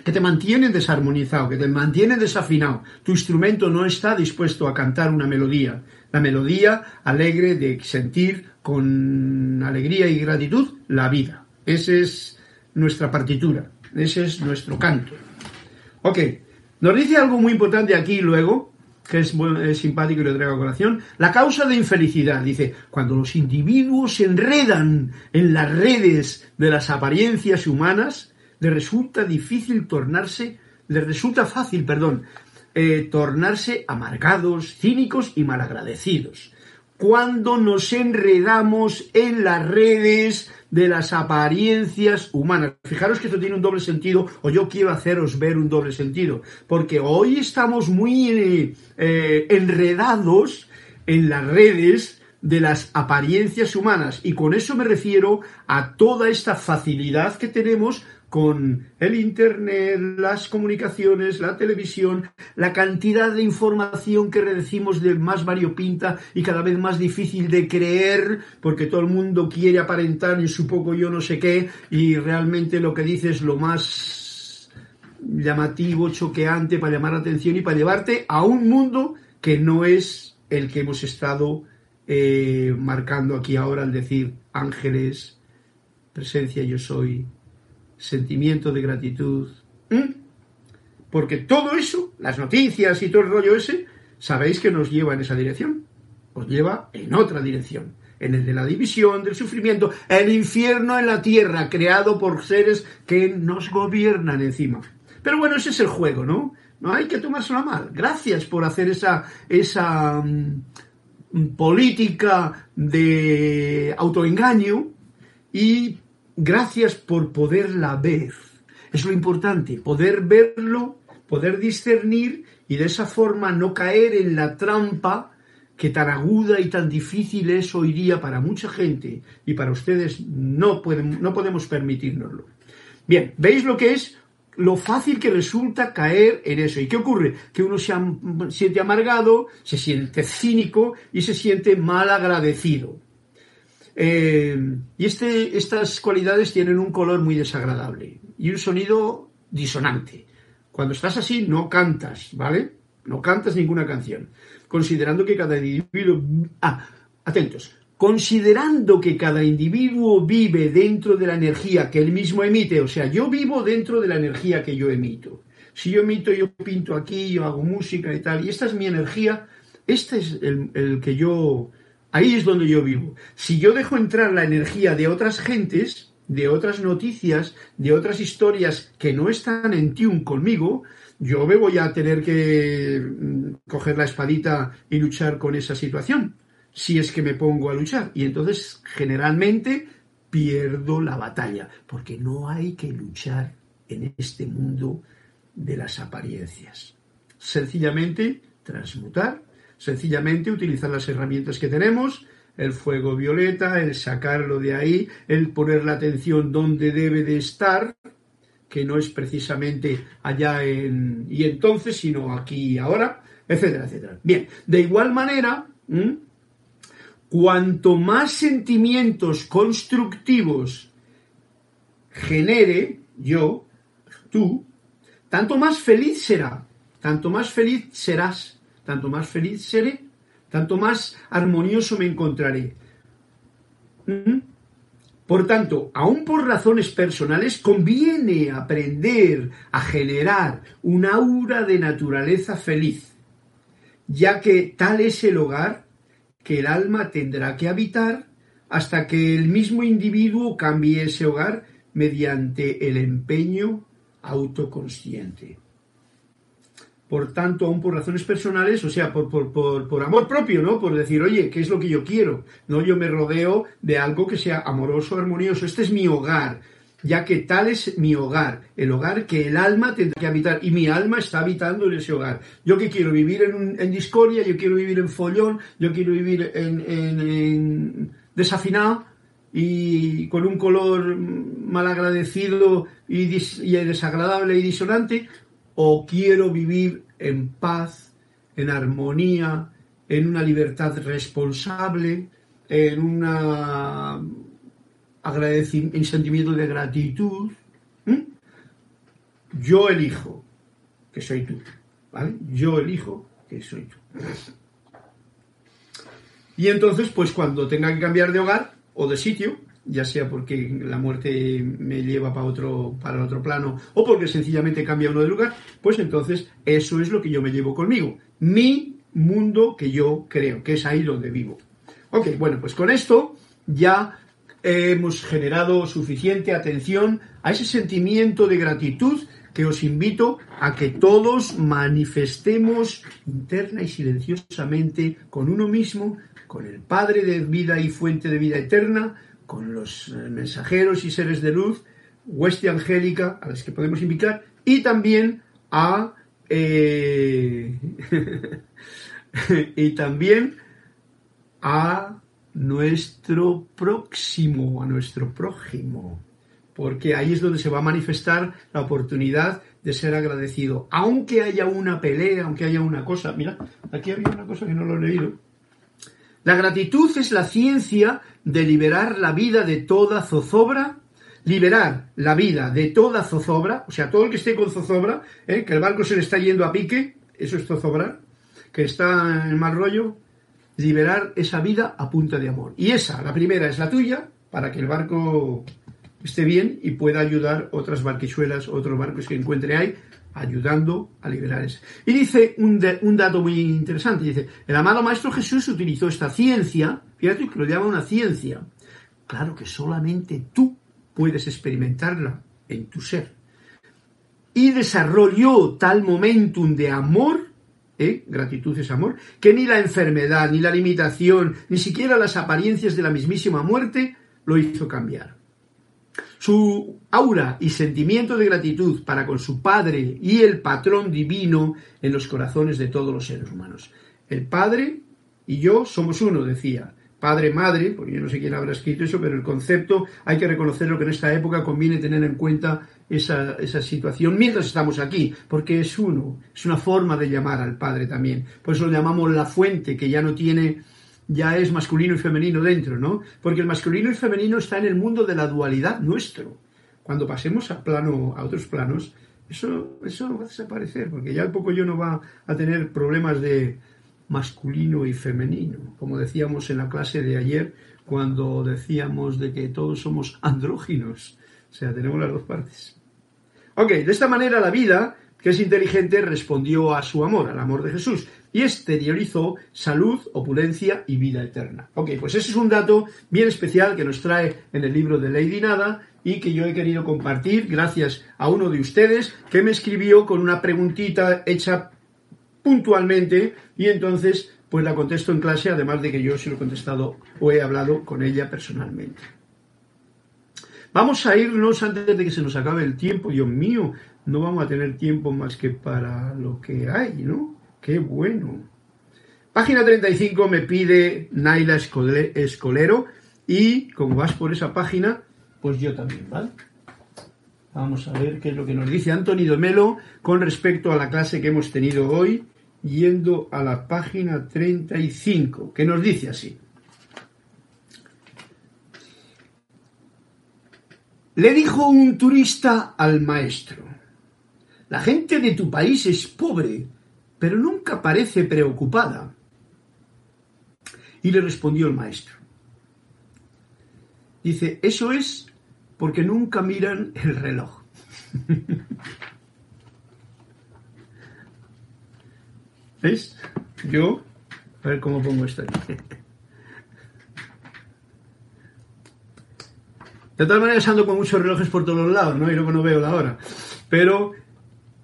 A: que te mantienen desarmonizado, que te mantienen desafinado. Tu instrumento no está dispuesto a cantar una melodía. La melodía alegre de sentir con alegría y gratitud la vida. Esa es nuestra partitura, ese es nuestro canto. Ok, nos dice algo muy importante aquí luego, que es, simpático y lo traigo a colación, la causa de infelicidad. Dice, cuando los individuos se enredan en las redes de las apariencias humanas, le resulta difícil tornarse, le resulta fácil, perdón, eh, tornarse amargados, cínicos y malagradecidos. Cuando nos enredamos en las redes de las apariencias humanas. Fijaros que esto tiene un doble sentido, o yo quiero haceros ver un doble sentido, porque hoy estamos muy eh, enredados en las redes de las apariencias humanas, y con eso me refiero a toda esta facilidad que tenemos con el Internet, las comunicaciones, la televisión, la cantidad de información que recibimos de más variopinta y cada vez más difícil de creer, porque todo el mundo quiere aparentar en su poco yo no sé qué, y realmente lo que dice es lo más llamativo, choqueante para llamar la atención y para llevarte a un mundo que no es el que hemos estado eh, marcando aquí ahora al decir ángeles, presencia yo soy, sentimiento de gratitud. Porque todo eso, las noticias y todo el rollo ese, sabéis que nos lleva en esa dirección. Os lleva en otra dirección. En el de la división, del sufrimiento, el infierno en la tierra, creado por seres que nos gobiernan encima. Pero bueno, ese es el juego, ¿no? No hay que tomárselo mal. Gracias por hacer esa, esa mm, política de autoengaño y gracias por poderla ver. Es lo importante, poder verlo, poder discernir y de esa forma no caer en la trampa que tan aguda y tan difícil es hoy día para mucha gente y para ustedes no, pueden, no podemos permitirnoslo. Bien, ¿veis lo que es? Lo fácil que resulta caer en eso. ¿Y qué ocurre? Que uno se siente amargado, se siente cínico y se siente mal agradecido. Eh, y este, estas cualidades tienen un color muy desagradable y un sonido disonante. Cuando estás así, no cantas, ¿vale? No cantas ninguna canción. Considerando que cada individuo. Ah, atentos. Considerando que cada individuo vive dentro de la energía que él mismo emite, o sea, yo vivo dentro de la energía que yo emito. si yo emito, yo pinto aquí, yo hago música y tal, y esta es mi energía, este es el, el que yo, ahí es donde yo vivo. Si yo dejo entrar la energía de otras gentes, de otras noticias, de otras historias que no están en tune conmigo, yo me voy a tener que mm, coger la espadita y luchar con esa situación, si es que me pongo a luchar. Y entonces, generalmente, pierdo la batalla, porque no hay que luchar en este mundo de las apariencias. Sencillamente, transmutar, sencillamente utilizar las herramientas que tenemos, el fuego violeta, el sacarlo de ahí, el poner la atención donde debe de estar, que no es precisamente allá y entonces, sino aquí y ahora, etcétera, etcétera. Bien, de igual manera, cuanto más sentimientos constructivos genere yo, tú, tanto más feliz será, tanto más feliz serás, tanto más feliz seré tanto más armonioso me encontraré. ¿Mm? Por tanto, aún por razones personales, conviene aprender a generar un aura de naturaleza feliz, ya que tal es el hogar que el alma tendrá que habitar hasta que el mismo individuo cambie ese hogar mediante el empeño autoconsciente por tanto, aún por razones personales, o sea, por, por, amor propio, ¿no? Por decir, oye, ¿qué es lo que yo quiero? No, yo me rodeo de algo que sea amoroso, armonioso. Este es mi hogar, ya que tal es mi hogar, el hogar que el alma tendrá que habitar, y mi alma está habitando en ese hogar. Yo que quiero vivir en, en discordia, yo quiero vivir en follón, yo quiero vivir en, en desafinado, y con un color malagradecido y, y desagradable y disonante, o quiero vivir en paz, en armonía, en una libertad responsable, en una un sentimiento de gratitud. Yo elijo que soy tú, ¿vale? Yo elijo que soy tú. Y entonces, pues cuando tenga que cambiar de hogar o de sitio, ya sea porque la muerte me lleva para otro, para otro plano o porque sencillamente cambia uno de lugar, pues entonces eso es lo que yo me llevo conmigo. Mi mundo que yo creo, que es ahí donde vivo. Ok, bueno, pues con esto ya hemos generado suficiente atención a ese sentimiento de gratitud que os invito a que todos manifestemos interna y silenciosamente con uno mismo, con el Padre de vida y fuente de vida eterna, con los eh, mensajeros y seres de luz, hueste angélica, a las que podemos invitar, y también a eh, y también a nuestro próximo, a nuestro prójimo, porque ahí es donde se va a manifestar la oportunidad de ser agradecido, aunque haya una pelea, aunque haya una cosa, mira, aquí había una cosa que no lo he leído. La gratitud es la ciencia de liberar la vida de toda zozobra, liberar la vida de toda zozobra, o sea, todo el que esté con zozobra, ¿eh? que el barco se le está yendo a pique, eso es zozobra, que está en mal rollo, liberar esa vida a punta de amor. Y esa, la primera, es la tuya, para que el barco esté bien y pueda ayudar otras barquichuelas, otros barcos que encuentre ahí, ayudando a liberar eso. Y dice un, un, dato muy interesante, dice, el amado Maestro Jesús utilizó esta ciencia, fíjate que lo llama una ciencia, claro que solamente tú puedes experimentarla en tu ser, y desarrolló tal momentum de amor, ¿eh? gratitud es amor, que ni la enfermedad, ni la limitación, ni siquiera las apariencias de la mismísima muerte lo hizo cambiar. Su aura y sentimiento de gratitud para con su Padre y el patrón divino en los corazones de todos los seres humanos. El Padre y yo somos uno, decía. Padre, madre, porque yo no sé quién habrá escrito eso, pero el concepto hay que reconocerlo que en esta época conviene tener en cuenta esa, esa situación mientras estamos aquí, porque es uno, es una forma de llamar al Padre también. Por eso lo llamamos la fuente, que ya no tiene ya es masculino y femenino dentro, ¿no? Porque el masculino y femenino está en el mundo de la dualidad nuestro. Cuando pasemos a plano, a otros planos, eso, eso va a desaparecer, porque ya al poco yo no va a tener problemas de masculino y femenino, como decíamos en la clase de ayer, cuando decíamos de que todos somos andróginos, o sea, tenemos las dos partes. Ok, de esta manera la vida que es inteligente, respondió a su amor, al amor de Jesús, y exteriorizó salud, opulencia y vida eterna. Ok, pues ese es un dato bien especial que nos trae en el libro de Lady Nada y que yo he querido compartir gracias a uno de ustedes que me escribió con una preguntita hecha puntualmente y entonces pues la contesto en clase, además de que yo se lo he contestado o he hablado con ella personalmente. Vamos a irnos antes de que se nos acabe el tiempo, Dios mío, no vamos a tener tiempo más que para lo que hay, ¿no? Qué bueno. Página 35 me pide Naila Escolero y como vas por esa página, pues yo también, ¿vale? Vamos a ver qué es lo que nos dice Anthony Domelo con respecto a la clase que hemos tenido hoy, yendo a la página 35, que nos dice así. Le dijo un turista al maestro, la gente de tu país es pobre, pero nunca parece preocupada. Y le respondió el maestro, dice, eso es porque nunca miran el reloj. ¿Veis? Yo, a ver cómo pongo esto aquí. De todas maneras ando con muchos relojes por todos los lados, ¿no? Y luego no veo la hora. Pero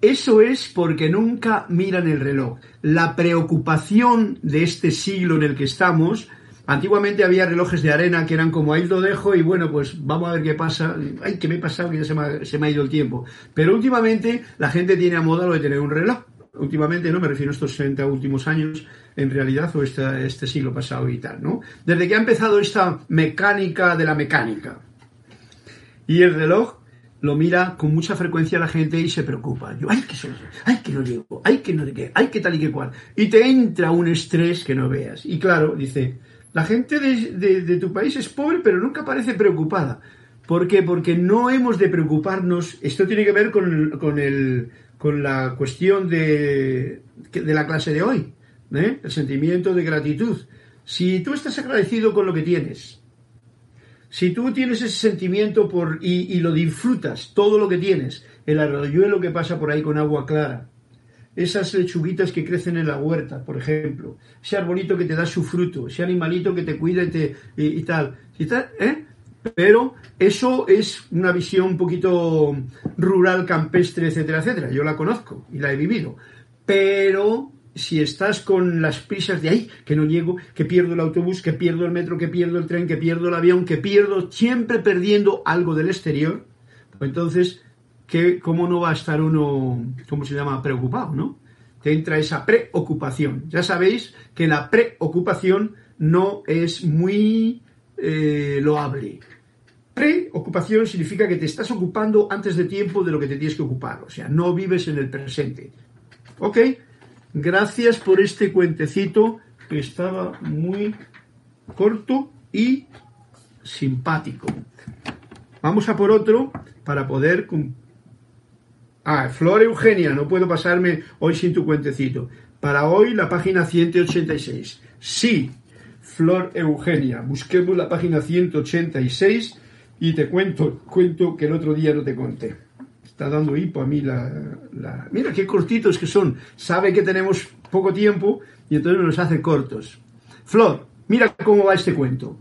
A: eso es porque nunca miran el reloj. La preocupación de este siglo en el que estamos, antiguamente había relojes de arena que eran como ahí lo dejo y bueno, pues vamos a ver qué pasa. Ay, que me he pasado, que ya se me, ha, ido el tiempo. Pero últimamente la gente tiene a moda lo de tener un reloj. Últimamente, no me refiero a estos 60 últimos años, en realidad, o este siglo pasado y tal, ¿no? Desde que ha empezado esta mecánica de la mecánica, y el reloj lo mira con mucha frecuencia la gente y se preocupa. Yo, ay, que, solo, ay, que no llego, ay, que no ay, tal y que cual. Y te entra un estrés que no veas. Y claro, dice, la gente de, de, de tu país es pobre, pero nunca parece preocupada. ¿Por qué? Porque no hemos de preocuparnos. Esto tiene que ver con, con, el, con la cuestión de, de la clase de hoy, ¿eh? el sentimiento de gratitud. Si tú estás agradecido con lo que tienes, si tú tienes ese sentimiento por, y, lo disfrutas, todo lo que tienes, el arroyuelo que pasa por ahí con agua clara, esas lechuguitas que crecen en la huerta, por ejemplo, ese arbolito que te da su fruto, ese animalito que te cuida y tal, y tal ¿eh? Pero eso es una visión un poquito rural, campestre, etcétera, etcétera. Yo la conozco y la he vivido. Pero si estás con las prisas de ahí, que no llego, que pierdo el autobús, que pierdo el metro, que pierdo el tren, que pierdo el avión, que pierdo, siempre perdiendo algo del exterior, pues entonces, ¿qué, ¿cómo no va a estar uno, cómo se llama, preocupado, no? Te entra esa preocupación. Ya sabéis que la preocupación no es muy eh, loable. Preocupación significa que te estás ocupando antes de tiempo de lo que te tienes que ocupar, o sea, no vives en el presente. ¿Ok? Gracias por este cuentecito que estaba muy corto y simpático. Vamos a por otro para poder... Ah, Flor Eugenia, no puedo pasarme hoy sin tu cuentecito. Para hoy la página 186. Sí, Flor Eugenia, busquemos la página 186 y te cuento, cuento que el otro día no te conté dando hipo a mí la, la, Mira qué cortitos que son. Sabe que tenemos poco tiempo y entonces nos hace cortos. Flor, mira cómo va este cuento.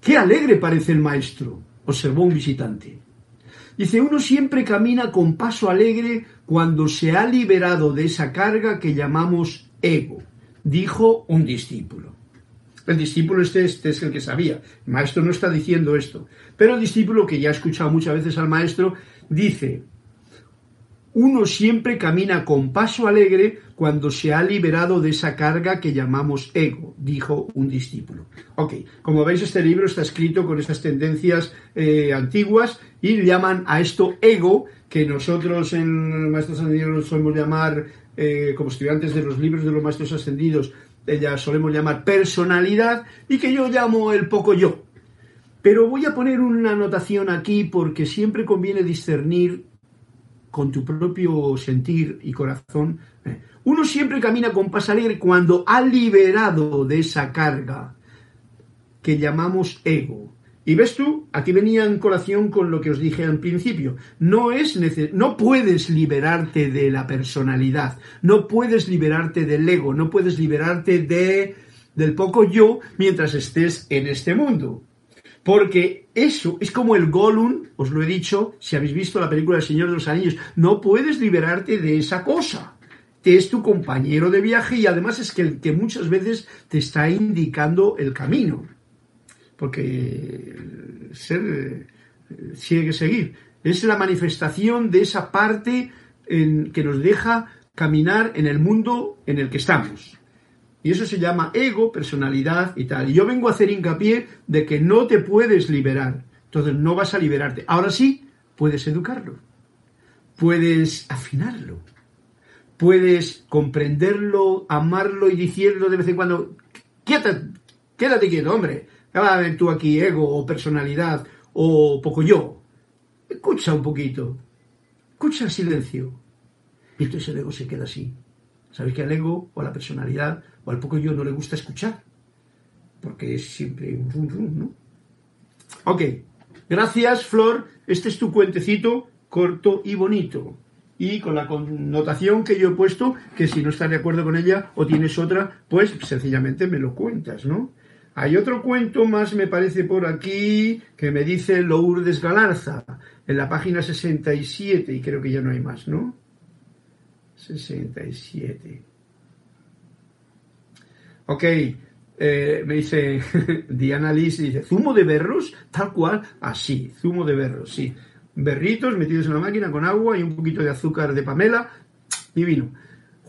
A: Qué alegre parece el maestro, observó un visitante. Dice, uno siempre camina con paso alegre cuando se ha liberado de esa carga que llamamos ego, dijo un discípulo. El discípulo este, este, es el que sabía. El maestro no está diciendo esto. Pero el discípulo, que ya ha escuchado muchas veces al maestro, dice, uno siempre camina con paso alegre cuando se ha liberado de esa carga que llamamos ego, dijo un discípulo. Ok, como veis este libro está escrito con estas tendencias eh, antiguas y llaman a esto ego, que nosotros en Maestros Ascendidos solemos llamar, eh, como estudiantes de los libros de los Maestros Ascendidos, ya solemos llamar personalidad y que yo llamo el poco yo. Pero voy a poner una anotación aquí porque siempre conviene discernir con tu propio sentir y corazón. Eh, uno siempre camina con paz cuando ha liberado de esa carga que llamamos ego. Y ves tú, aquí venía en colación con lo que os dije al principio. No es no puedes liberarte de la personalidad, no puedes liberarte del ego, no puedes liberarte de del poco yo mientras estés en este mundo. Porque eso es como el Gollum, os lo he dicho, si habéis visto la película El Señor de los Anillos, no puedes liberarte de esa cosa. Que es tu compañero de viaje y además es que el que muchas veces te está indicando el camino. Porque ser tiene que seguir. Es la manifestación de esa parte en, que nos deja caminar en el mundo en el que estamos. Y eso se llama ego, personalidad y tal. Y yo vengo a hacer hincapié de que no te puedes liberar. Entonces no vas a liberarte. Ahora sí, puedes educarlo. Puedes afinarlo. Puedes comprenderlo, amarlo y decirlo de vez en cuando, quédate, quédate quieto, hombre. a ver tú aquí ego o personalidad o poco yo. Escucha un poquito. Escucha el silencio. Y entonces el ego se queda así. Sabéis que al ego o a la personalidad o al poco yo no le gusta escuchar, porque es siempre un rum rum, ¿no? Ok, gracias Flor, este es tu cuentecito corto y bonito. Y con la connotación que yo he puesto, que si no estás de acuerdo con ella o tienes otra, pues sencillamente me lo cuentas, ¿no? Hay otro cuento más, me parece, por aquí, que me dice Lourdes Galarza, en la página 67, y creo que ya no hay más, ¿no? 67. Ok, eh, me dice Diana Liz, dice, ¿zumo de berros? Tal cual, así, zumo de berros, sí. Berritos metidos en la máquina con agua y un poquito de azúcar de Pamela, divino.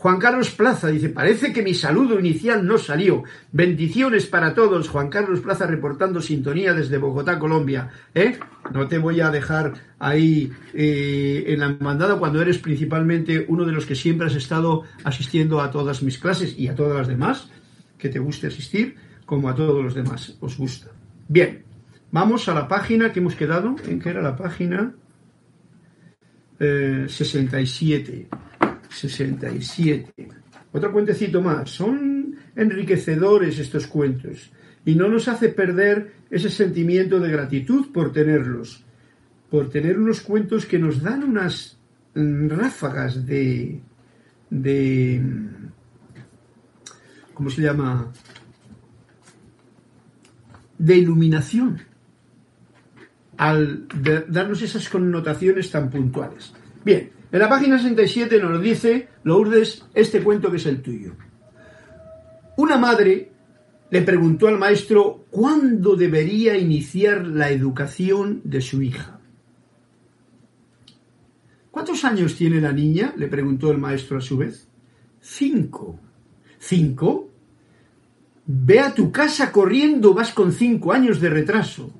A: Juan Carlos Plaza dice, parece que mi saludo inicial no salió. Bendiciones para todos. Juan Carlos Plaza reportando sintonía desde Bogotá, Colombia. ¿Eh? No te voy a dejar ahí eh, en la mandada cuando eres principalmente uno de los que siempre has estado asistiendo a todas mis clases y a todas las demás que te guste asistir, como a todos los demás os gusta. Bien, vamos a la página que hemos quedado, en que era la página 67. Eh, 67. Otro cuentecito más. Son enriquecedores estos cuentos y no nos hace perder ese sentimiento de gratitud por tenerlos, por tener unos cuentos que nos dan unas mm, ráfagas de, de ¿cómo se llama? de iluminación al darnos esas connotaciones tan puntuales. Bien, en la página 67 nos dice Lourdes este cuento que es el tuyo. Una madre le preguntó al maestro cuándo debería iniciar la educación de su hija. ¿Cuántos años tiene la niña? le preguntó el maestro a su vez. Cinco. ¿Cinco? Ve a tu casa corriendo, vas con cinco años de retraso.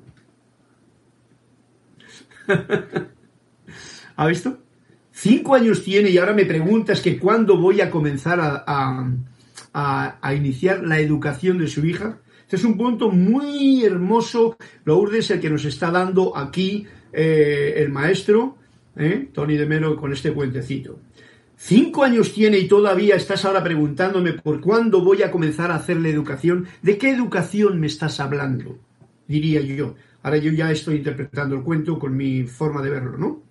A: ¿Ha visto? Cinco años tiene y ahora me preguntas que cuándo voy a comenzar a, iniciar la educación de su hija. Este es un punto muy hermoso, Lourdes, el que nos está dando aquí eh, el maestro, eh, Tony de Melo, con este cuentecito. Cinco años tiene y todavía estás ahora preguntándome por cuándo voy a comenzar a hacer la educación. ¿De qué educación me estás hablando? Diría yo. Ahora yo ya estoy interpretando el cuento con mi forma de verlo, ¿no?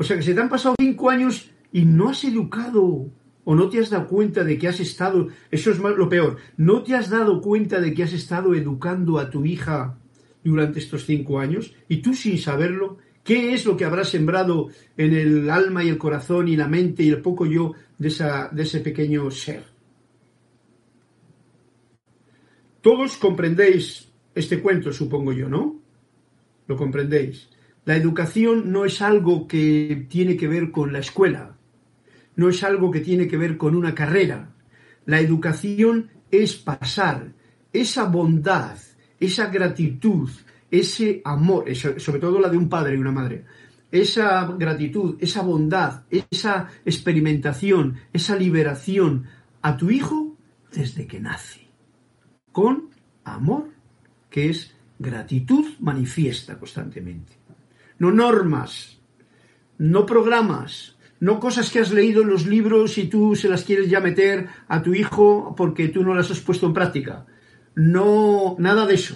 A: O sea que se te han pasado cinco años y no has educado o no te has dado cuenta de que has estado, eso es lo peor, no te has dado cuenta de que has estado educando a tu hija durante estos cinco años y tú sin saberlo, ¿qué es lo que habrás sembrado en el alma y el corazón y la mente y el poco yo de, esa, de ese pequeño ser? Todos comprendéis este cuento, supongo yo, ¿no? Lo comprendéis. La educación no es algo que tiene que ver con la escuela, no es algo que tiene que ver con una carrera. La educación es pasar esa bondad, esa gratitud, ese amor, sobre todo la de un padre y una madre, esa gratitud, esa bondad, esa experimentación, esa liberación a tu hijo desde que nace, con amor, que es gratitud manifiesta constantemente no normas, no programas, no cosas que has leído en los libros y tú se las quieres ya meter a tu hijo porque tú no las has puesto en práctica. No, nada de eso.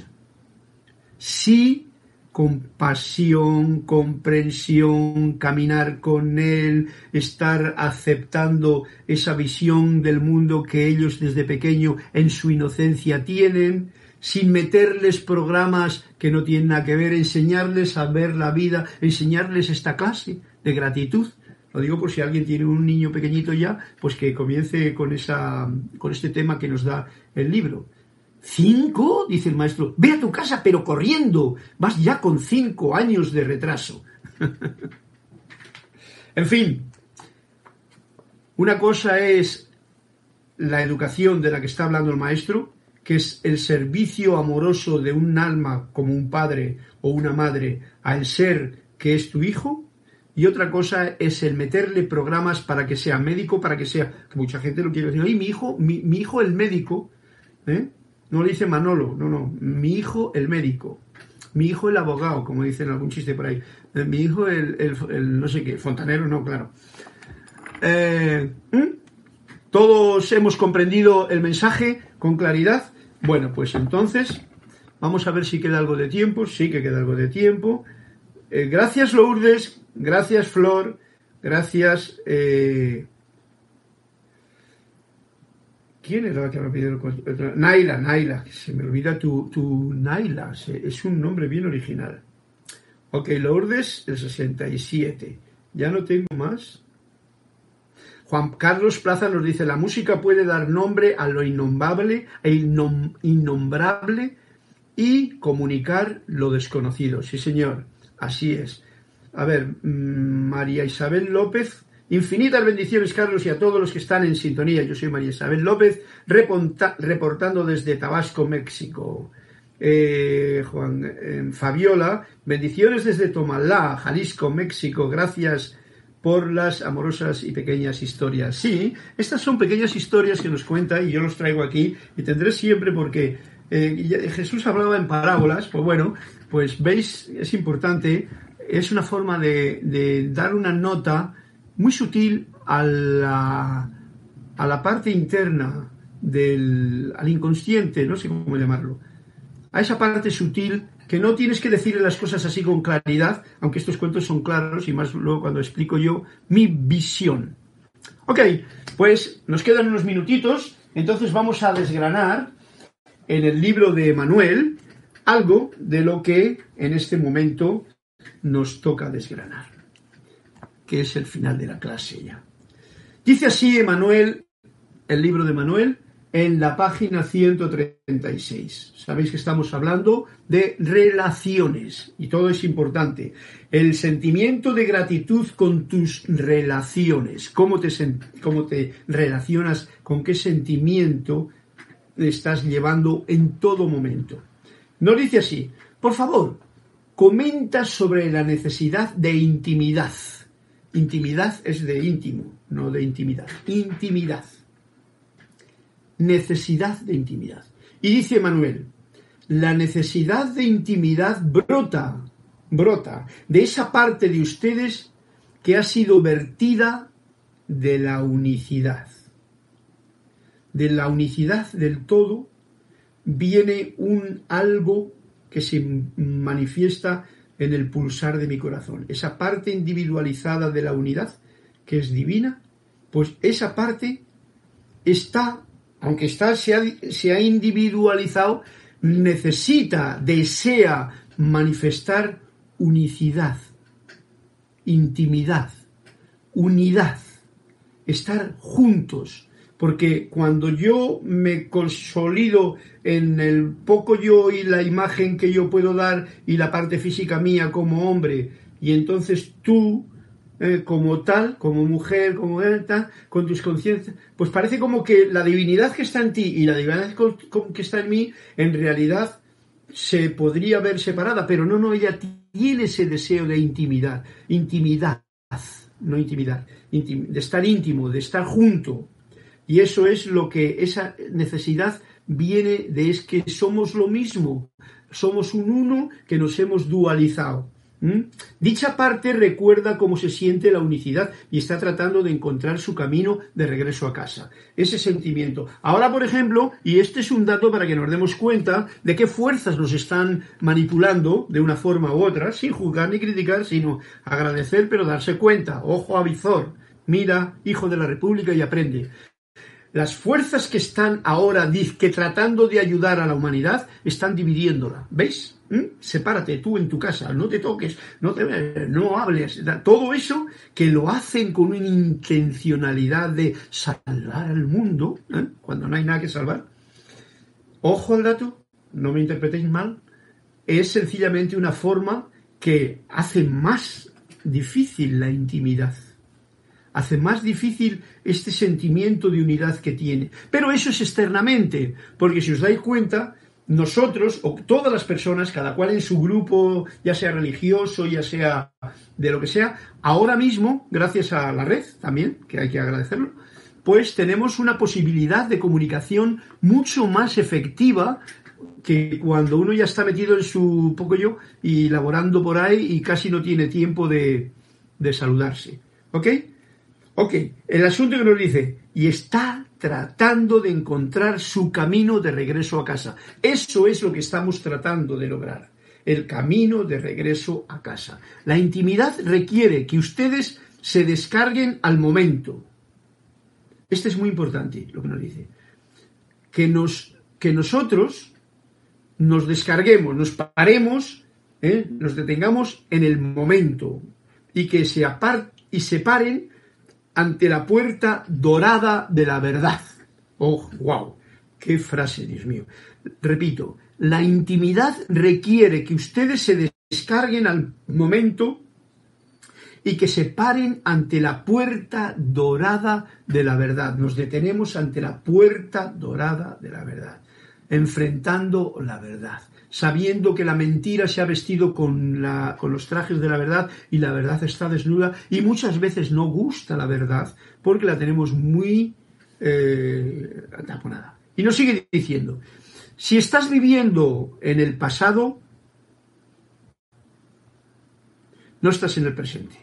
A: sí compasión, comprensión, caminar con él, estar aceptando esa visión del mundo que ellos desde pequeño en su inocencia tienen, sin meterles programas que no tienen nada que ver, enseñarles a ver la vida, enseñarles esta clase de gratitud. Lo digo por si alguien tiene un niño pequeñito ya, pues que comience con esa, con este tema que nos da el libro. ¿Cinco? dice el maestro. Ve a tu casa, pero corriendo. Vas ya con cinco años de retraso. en fin, una cosa es la educación de la que está hablando el maestro, que es el servicio amoroso de un alma como un padre o una madre al ser que es tu hijo, y otra cosa es el meterle programas para que sea médico, para que sea, mucha gente lo quiere decir, oye, mi hijo, mi, mi hijo el médico, ¿eh? No le dice Manolo, no, no. Mi hijo el médico. Mi hijo el abogado, como dicen algún chiste por ahí. Eh, mi hijo el, no sé qué, fontanero, no, claro. Eh, ¿Todos hemos comprendido el mensaje con claridad? Bueno, pues entonces vamos a ver si queda algo de tiempo. Sí que queda algo de tiempo. Eh, gracias Lourdes, gracias Flor, gracias ¿Quién era la que me pedido el Naila, Naila, se me olvida tu, tu Naila, es un nombre bien original. Ok, Lourdes, el 67. Ya no tengo más. Juan Carlos Plaza nos dice, la música puede dar nombre a lo innombrable e innombrable y comunicar lo desconocido. Sí, señor, así es. A ver, mm, María Isabel López Infinitas bendiciones, Carlos, y a todos los que están en sintonía. Yo soy María Isabel López, reportando desde Tabasco, México. Eh, Juan eh, Fabiola, bendiciones desde Tomalá, Jalisco, México. Gracias por las amorosas y pequeñas historias. Sí, estas son pequeñas historias que nos cuenta y yo los traigo aquí y tendré siempre porque eh, Jesús hablaba en parábolas, pues bueno, pues veis, es importante, es una forma de dar una nota muy sutil a la, a la parte interna del al inconsciente, no sé cómo llamarlo, a esa parte sutil que no tienes que decirle las cosas así con claridad, aunque estos cuentos son claros y más luego cuando explico yo mi visión. Ok, pues nos quedan unos minutitos, entonces vamos a desgranar en el libro de Manuel algo de lo que en este momento nos toca desgranar que es el final de la clase ya. Dice así Emanuel, el libro de Manuel, en la página 136. Sabéis que estamos hablando de relaciones y todo es importante. El sentimiento de gratitud con tus relaciones. ¿Cómo te, cómo te relacionas? ¿Con qué sentimiento estás llevando en todo momento? Nos dice así, por favor, comenta sobre la necesidad de intimidad Intimidad es de íntimo, no de intimidad. Intimidad. Necesidad de intimidad. Y dice Manuel, la necesidad de intimidad brota, brota de esa parte de ustedes que ha sido vertida de la unicidad. De la unicidad del todo viene un algo que se manifiesta en el pulsar de mi corazón. Esa parte individualizada de la unidad, que es divina, pues esa parte está, aunque se ha individualizado, necesita, desea manifestar unicidad, intimidad, unidad, estar juntos, porque cuando yo me consolido en el poco yo y la imagen que yo puedo dar y la parte física mía como hombre, y entonces tú eh, como tal, como mujer, como tal, con tus conciencias, pues parece como que la divinidad que está en ti y la divinidad que está en mí, en realidad se podría ver separada, pero no, no, ella tiene ese deseo de intimidad, intimidad, no intimidad, de estar íntimo, de estar junto, y eso es lo que esa necesidad viene de es que somos lo mismo, somos un uno que nos hemos dualizado. ¿Mm? Dicha parte recuerda cómo se siente la unicidad y está tratando de encontrar su camino de regreso a casa. Ese sentimiento. Ahora, por ejemplo, y este es un dato para que nos demos cuenta de qué fuerzas nos están manipulando de una forma u otra, sin juzgar ni criticar, sino agradecer, pero darse cuenta. Ojo a visor. Mira, hijo de la República, y aprende. Las fuerzas que están ahora que tratando de ayudar a la humanidad están dividiéndola. ¿Veis? ¿Mm? Sepárate tú en tu casa, no te toques, no, hables. Todo eso que lo hacen con una intencionalidad de salvar al mundo, ¿eh? cuando no hay nada que salvar. Ojo al dato, no me interpretéis mal, es sencillamente una forma que hace más difícil la intimidad hace más difícil este sentimiento de unidad que tiene. Pero eso es externamente, porque si os dais cuenta, nosotros, o todas las personas, cada cual en su grupo, ya sea religioso, ya sea de lo que sea, ahora mismo, gracias a la red también, que hay que agradecerlo, pues tenemos una posibilidad de comunicación mucho más efectiva que cuando uno ya está metido en su poco yo y laborando por ahí y casi no tiene tiempo de, de saludarse. ¿Ok? Ok, el asunto que nos dice, y está tratando de encontrar su camino de regreso a casa. Eso es lo que estamos tratando de lograr, el camino de regreso a casa. La intimidad requiere que ustedes se descarguen al momento. Este es muy importante, lo que nos dice. Que, nos, que nosotros nos descarguemos, nos paremos, ¿eh? nos detengamos en el momento y que se apar y separen ante la puerta dorada de la verdad. Oh, wow, qué frase, Dios mío. Repito, la intimidad requiere que ustedes se descarguen al momento y que se paren ante la puerta dorada de la verdad. Nos detenemos ante la puerta dorada de la verdad, enfrentando la verdad sabiendo que la mentira se ha vestido con, la, con los trajes de la verdad y la verdad está desnuda y muchas veces no gusta la verdad porque la tenemos muy eh, taponada. Y nos sigue diciendo, si estás viviendo en el pasado, no estás en el presente.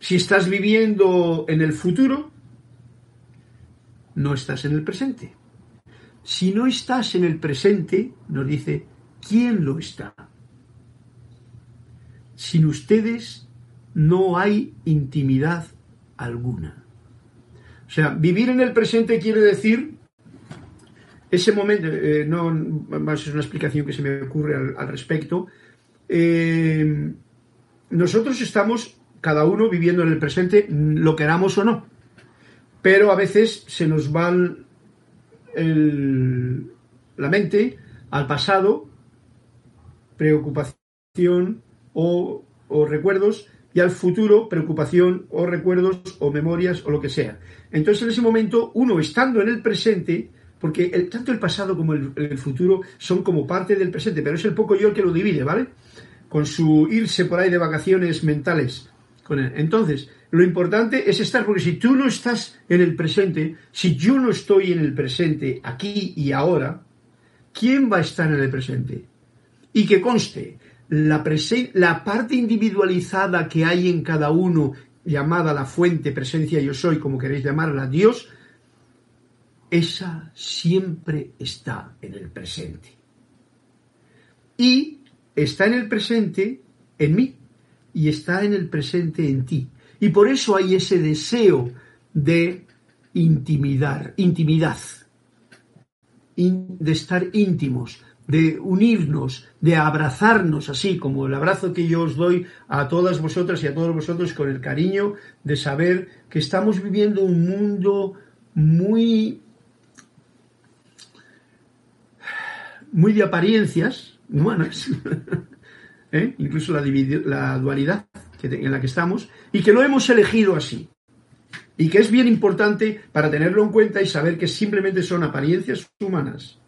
A: Si estás viviendo en el futuro, no estás en el presente. Si no estás en el presente, nos dice, ¿quién lo está? Sin ustedes no hay intimidad alguna. O sea, vivir en el presente quiere decir ese momento, eh, no, más es una explicación que se me ocurre al, respecto. Eh, nosotros estamos, cada uno viviendo en el presente, lo queramos o no, pero a veces se nos van la mente al pasado, preocupación o, recuerdos, y al futuro, preocupación o recuerdos o memorias o lo que sea. Entonces, en ese momento, uno estando en el presente, porque tanto el pasado como el, el, futuro son como parte del presente, pero es el poco yo el que lo divide, ¿vale? Con su irse por ahí de vacaciones mentales. Con. Entonces, lo importante es estar, porque si tú no estás en el presente, si yo no estoy en el presente, aquí y ahora, ¿quién va a estar en el presente? Y que conste, la, la parte individualizada que hay en cada uno, llamada la fuente, presencia yo soy, como queréis llamarla, Dios, esa siempre está en el presente. Y está en el presente en mí y está en el presente en ti. Y por eso hay ese deseo de intimidar, intimidad, de estar íntimos, de unirnos, de abrazarnos así, como el abrazo que yo os doy a todas vosotras y a todos vosotros con el cariño de saber que estamos viviendo un mundo muy muy de apariencias humanas, ¿eh? incluso la, la dualidad en la que estamos, y que lo hemos elegido así. Y que es bien importante para tenerlo en cuenta y saber que simplemente son apariencias humanas.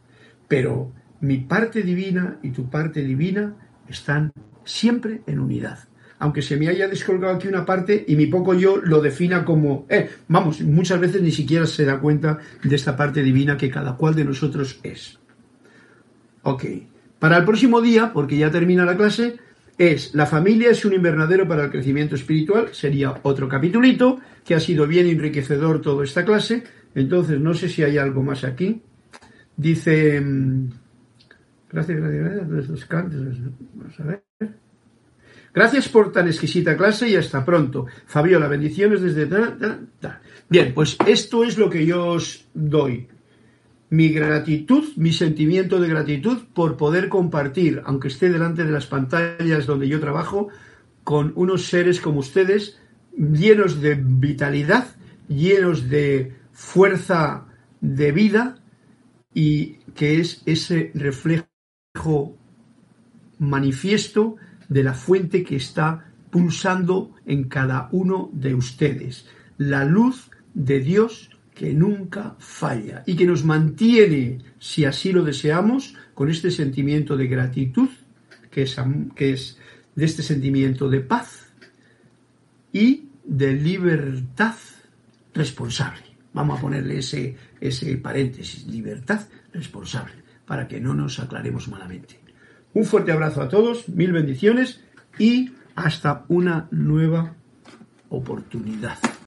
A: Pero mi parte divina y tu parte divina están siempre en unidad. Aunque se me haya descolgado aquí una parte y mi poco yo lo defina como, eh, vamos, muchas veces ni siquiera se da cuenta de esta parte divina que cada cual de nosotros es. Ok. Para el próximo día, porque ya termina la clase, es La familia es un invernadero para el crecimiento espiritual, sería otro capitulito, que ha sido bien enriquecedor toda esta clase. Entonces, no sé si hay algo más aquí. Dice, mm, gracias, gracias, gracias, vamos a ver. Gracias por tan exquisita clase y hasta pronto. Fabiola, bendiciones desde... Bien, pues esto es lo que yo os doy mi gratitud, mi sentimiento de gratitud por poder compartir, aunque esté delante de las pantallas donde yo trabajo, con unos seres como ustedes, llenos de vitalidad, llenos de fuerza de vida y que es ese reflejo manifiesto de la fuente que está pulsando en cada uno de ustedes. La luz de Dios que nunca falla y que nos mantiene, si así lo deseamos, con este sentimiento de gratitud, que es, que es de este sentimiento de paz y de libertad responsable. Vamos a ponerle ese, ese paréntesis, libertad responsable, para que no nos aclaremos malamente. Un fuerte abrazo a todos, mil bendiciones y hasta una nueva oportunidad.